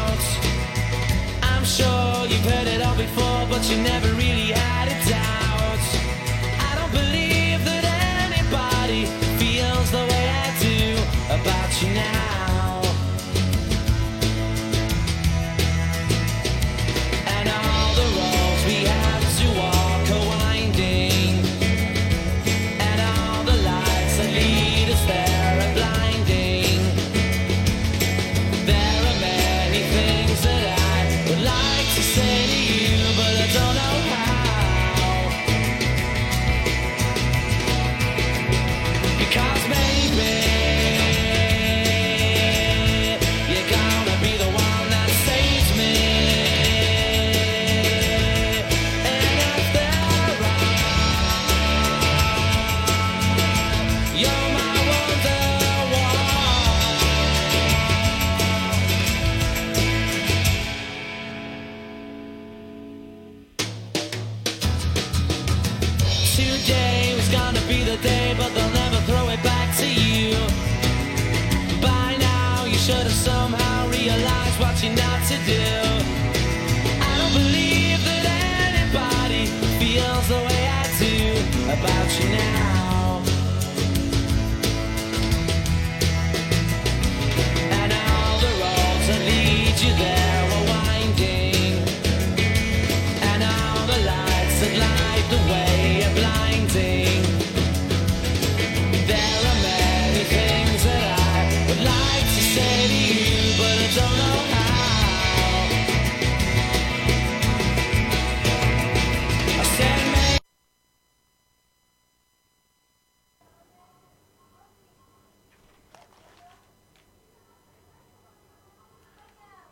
I'm sure you've heard it all before, but you never really had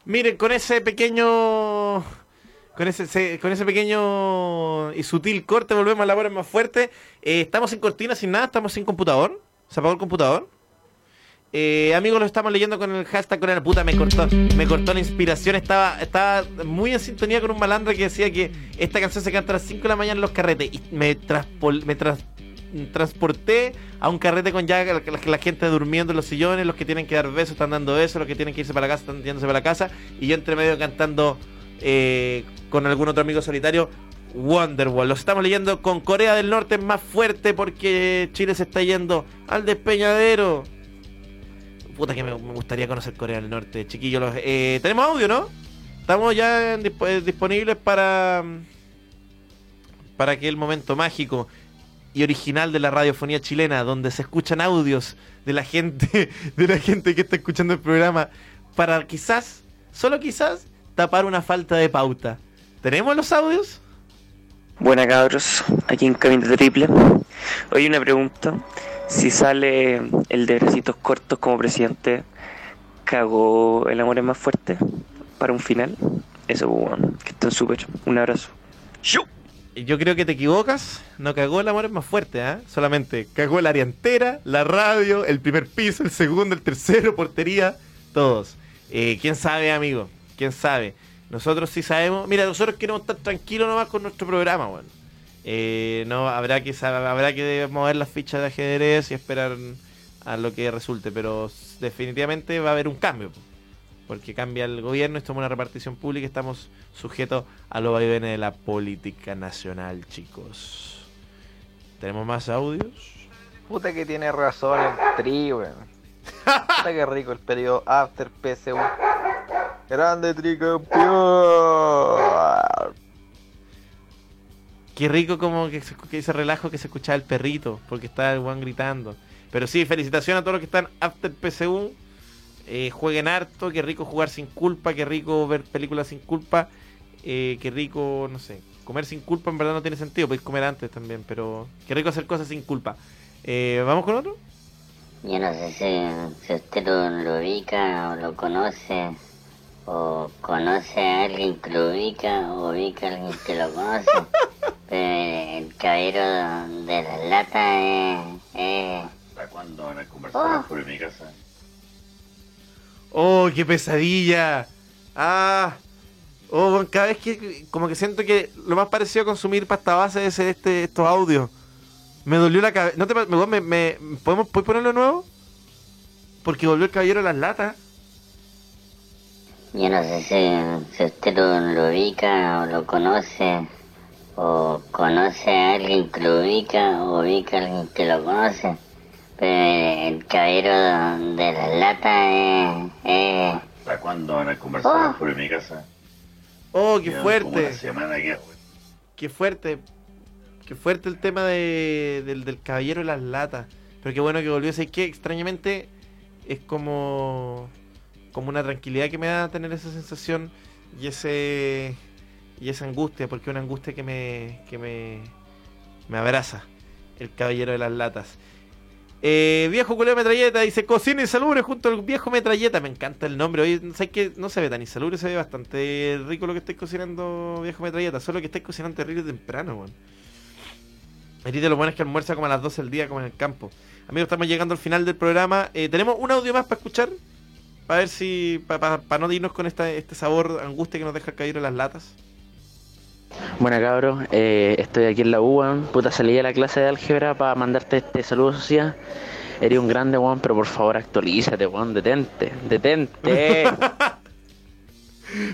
Miren, con ese pequeño. Con ese, se- con ese pequeño y sutil corte volvemos a la hora más fuerte. Eh, estamos sin cortina, sin nada, estamos sin computador. Se apagó el computador. Eh, amigos, lo estamos leyendo con el hashtag con la puta, me cortó, me cortó la inspiración. Estaba, estaba muy en sintonía con un malandro que decía que esta canción se canta a las 5 de la mañana en los carretes. Y me, transpol- me tras- transporté a un carrete con ya la, la- la gente durmiendo en los sillones, los que tienen que dar besos están dando besos, los que tienen que irse para la casa están yéndose para la casa. Y yo entre medio cantando eh, con algún otro amigo solitario. Wonderwall, los estamos leyendo con Corea del Norte más fuerte porque Chile se está yendo al despeñadero. Puta que me, gustaría conocer Corea del Norte, chiquillos. los- eh, tenemos audio, ¿no? Estamos ya eh, disponibles para para aquel momento mágico y original de la radiofonía chilena, donde se escuchan audios de la gente, *laughs* de la gente que está escuchando el programa, para quizás, solo quizás, tapar una falta de pauta. ¿Tenemos los audios? Buena cabros, aquí en Camino Triple. Hoy una pregunta. Si sale el de bracitos cortos como presidente, ¿cagó el amor es más fuerte para un final? Eso, bueno, que estén súper. Un abrazo. Yo creo que te equivocas. No cagó el amor es más fuerte, ¿ah? Solamente cagó el área entera, la radio, el primer piso, el segundo, el tercero, portería, todos. Eh, ¿Quién sabe, amigo? ¿Quién sabe? Nosotros sí sabemos. Mira, nosotros queremos estar tranquilos nomás con nuestro programa, weón. Eh, no, habrá que habrá que mover las fichas de ajedrez y esperar a lo que resulte, pero definitivamente va a haber un cambio. Po. Porque cambia el gobierno, esto es una repartición pública, estamos sujetos a los vaivenes de la política nacional, chicos. ¿Tenemos más audios? Puta que tiene razón el tri, weón. Puta que rico el periodo After PSU. Grande tricampeón. Qué rico como que, se, que ese relajo que se escuchaba el perrito, porque está el Juan gritando. Pero sí, felicitaciones a todos los que están after PSU. Eh, jueguen harto, qué rico jugar sin culpa, qué rico ver películas sin culpa, eh, qué rico, no sé, comer sin culpa en verdad no tiene sentido, podéis comer antes también, pero qué rico hacer cosas sin culpa. Eh, ¿Vamos con otro? Yo no sé si, si usted lo, lo ubica o lo conoce, o conoce a alguien que lo ubica, o ubica a alguien que lo conoce. *laughs* Pero el caballero de las latas es... es... ¿Para cuándo van a conversar sobre mi casa? ¡Oh, qué pesadilla! ¡Ah! Oh, cada vez que como que siento que lo más parecido a consumir pasta base es este, estos audios. Me dolió la cabeza. ¿No te me, ¿podemos, ¿Puedes ponerlo nuevo? Porque volvió el caballero de las latas. Yo no sé si, si usted lo ubica o lo conoce, o conoce a alguien que lo ubica, o ubica a alguien que lo conoce. El caballero de las latas es... es... ¿Para cuándo van a conversar sobre mi casa? ¡Oh, qué Llevan fuerte! una semana ya, güey. Qué fuerte. Qué fuerte el tema de, del, del caballero de las latas. Pero qué bueno que volvió. Sé que extrañamente es como. como una tranquilidad que me da tener esa sensación y ese. y esa angustia, porque es una angustia que me. que me. me abraza. El caballero de las latas. Eh, viejo culeo metralleta dice cocina insalubre junto al viejo metralleta. Me encanta el nombre. Oye, ¿sabes qué? No se ve tan insalubre, se ve bastante rico lo que estáis cocinando, viejo metralleta. Solo que estáis cocinando terrible temprano, weón. Ahorita lo bueno es que almuerza como a las 12 del día, como en el campo. Amigos, estamos llegando al final del programa. Eh, Tenemos un audio más para escuchar. Para ver si. para no irnos con esta, este sabor angustia que nos deja caballero de las latas. Buena cabros, eh, estoy aquí en la U. Puta, salí de la clase de álgebra para mandarte este saludo social. Eres un grande, weón, pero por favor actualízate, weón, detente, detente. *laughs*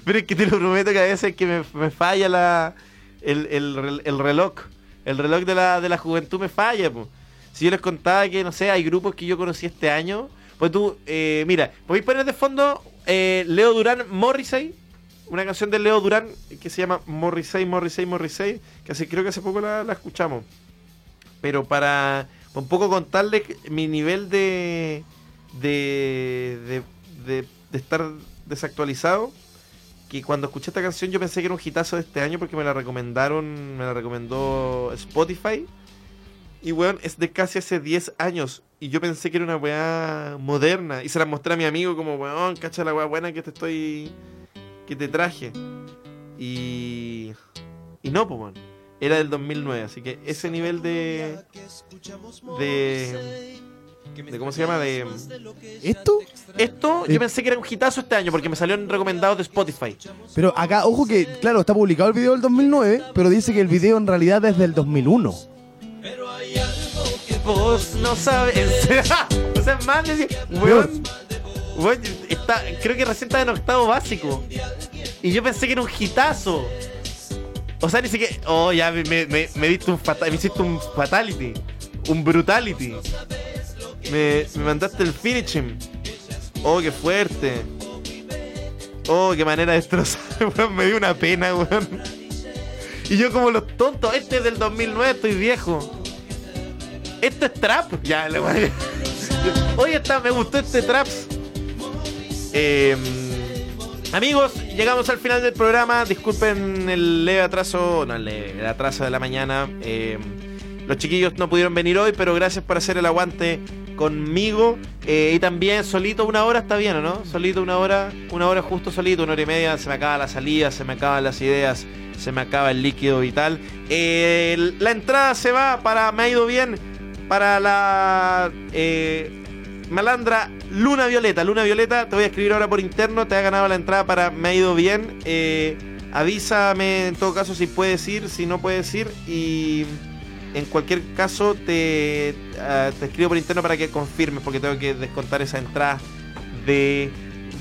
Pero es que te lo prometo que a veces que me, falla la, el, el el reloj. El reloj de la, de la juventud me falla. Si yo les contaba que, no sé, hay grupos que yo conocí este año. Pues tú, eh, mira, podéis poner de fondo eh, Leo Durán Morrissey. Una canción de Leo Durán que se llama Morrissey, Morrissey, Morrissey. Que hace, creo que hace poco la, escuchamos. Pero para un poco contarles mi nivel de, de, de, de- de estar desactualizado que cuando escuché esta canción yo pensé que era un hitazo de este año porque me la recomendaron, me la recomendó Spotify. Y weón, es de casi hace 10 años. Y yo pensé que era una weá moderna. Y se la mostré a mi amigo como, weón, cacha la weá buena que te estoy. Que te traje. Y. Y no, pues weón. Era del 2009. Así que ese nivel de. de. de ¿Cómo se llama? De. ¿Esto? Esto Eh. yo pensé que era un hitazo este año porque me salió en recomendados de Spotify. Pero acá, ojo que, claro, está publicado el video del 2009, pero dice que el video en realidad es del 2001. Vos no sabes. *laughs* o sea, más decía, weón, weón, está, creo que recién está en octavo básico. Y yo pensé que era un hitazo. O sea, ni siquiera. Oh, ya me, me, diste un fata- me hiciste un fatality. Un brutality. Me, me mandaste el finishing. Oh, qué fuerte. Oh, qué manera de destrozar. *laughs* Me dio una pena, weón. Y yo como los tontos, este es del 2009, estoy viejo. Esto es trap. Ya, le voy a- Oye, está, me gustó este traps. Eh, amigos, llegamos al final del programa. Disculpen el leve atraso, no, el, leve, atraso de la mañana. Eh, los chiquillos no pudieron venir hoy, pero gracias por hacer el aguante conmigo. Eh, y también solito una hora está bien, ¿o no? Solito una hora, una hora justo solito, una hora y media. Se me acaba la salida, se me acaban las ideas, se me acaba el líquido vital. Eh, la entrada se va para Me ha ido bien para la eh, malandra Luna Violeta, Luna Violeta, te voy a escribir ahora por interno, te ha ganado la entrada para Me ha ido bien. Eh, avísame en todo caso si puedes ir, si no puedes ir y en cualquier caso te, ah, te escribo por interno para que confirmes porque tengo que descontar esa entrada de,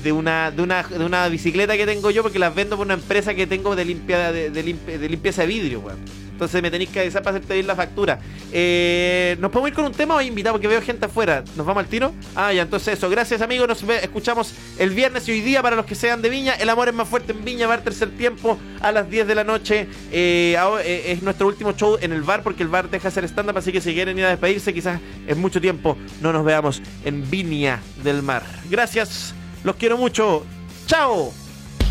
de, una, de, una, de una bicicleta que tengo yo porque las vendo por una empresa que tengo de, limpia, de, de limpi- de limpieza de vidrio, weón. Entonces me tenéis que avisar para hacerte bien la factura. Eh, ¿Nos podemos ir con un tema o invitar? Porque veo gente afuera. ¿Nos vamos al tiro? Ah, ya, entonces eso. Gracias, amigos. Nos escuchamos el viernes y hoy día para los que sean de Viña. El amor es más fuerte en Viña. Va al tercer tiempo a las 10 de la noche. Eh, eh, es nuestro último show en el bar porque el bar deja de hacer stand-up. Así que si quieren ir a despedirse, quizás en mucho tiempo no nos veamos en Viña del Mar. Gracias. Los quiero mucho. ¡Chao!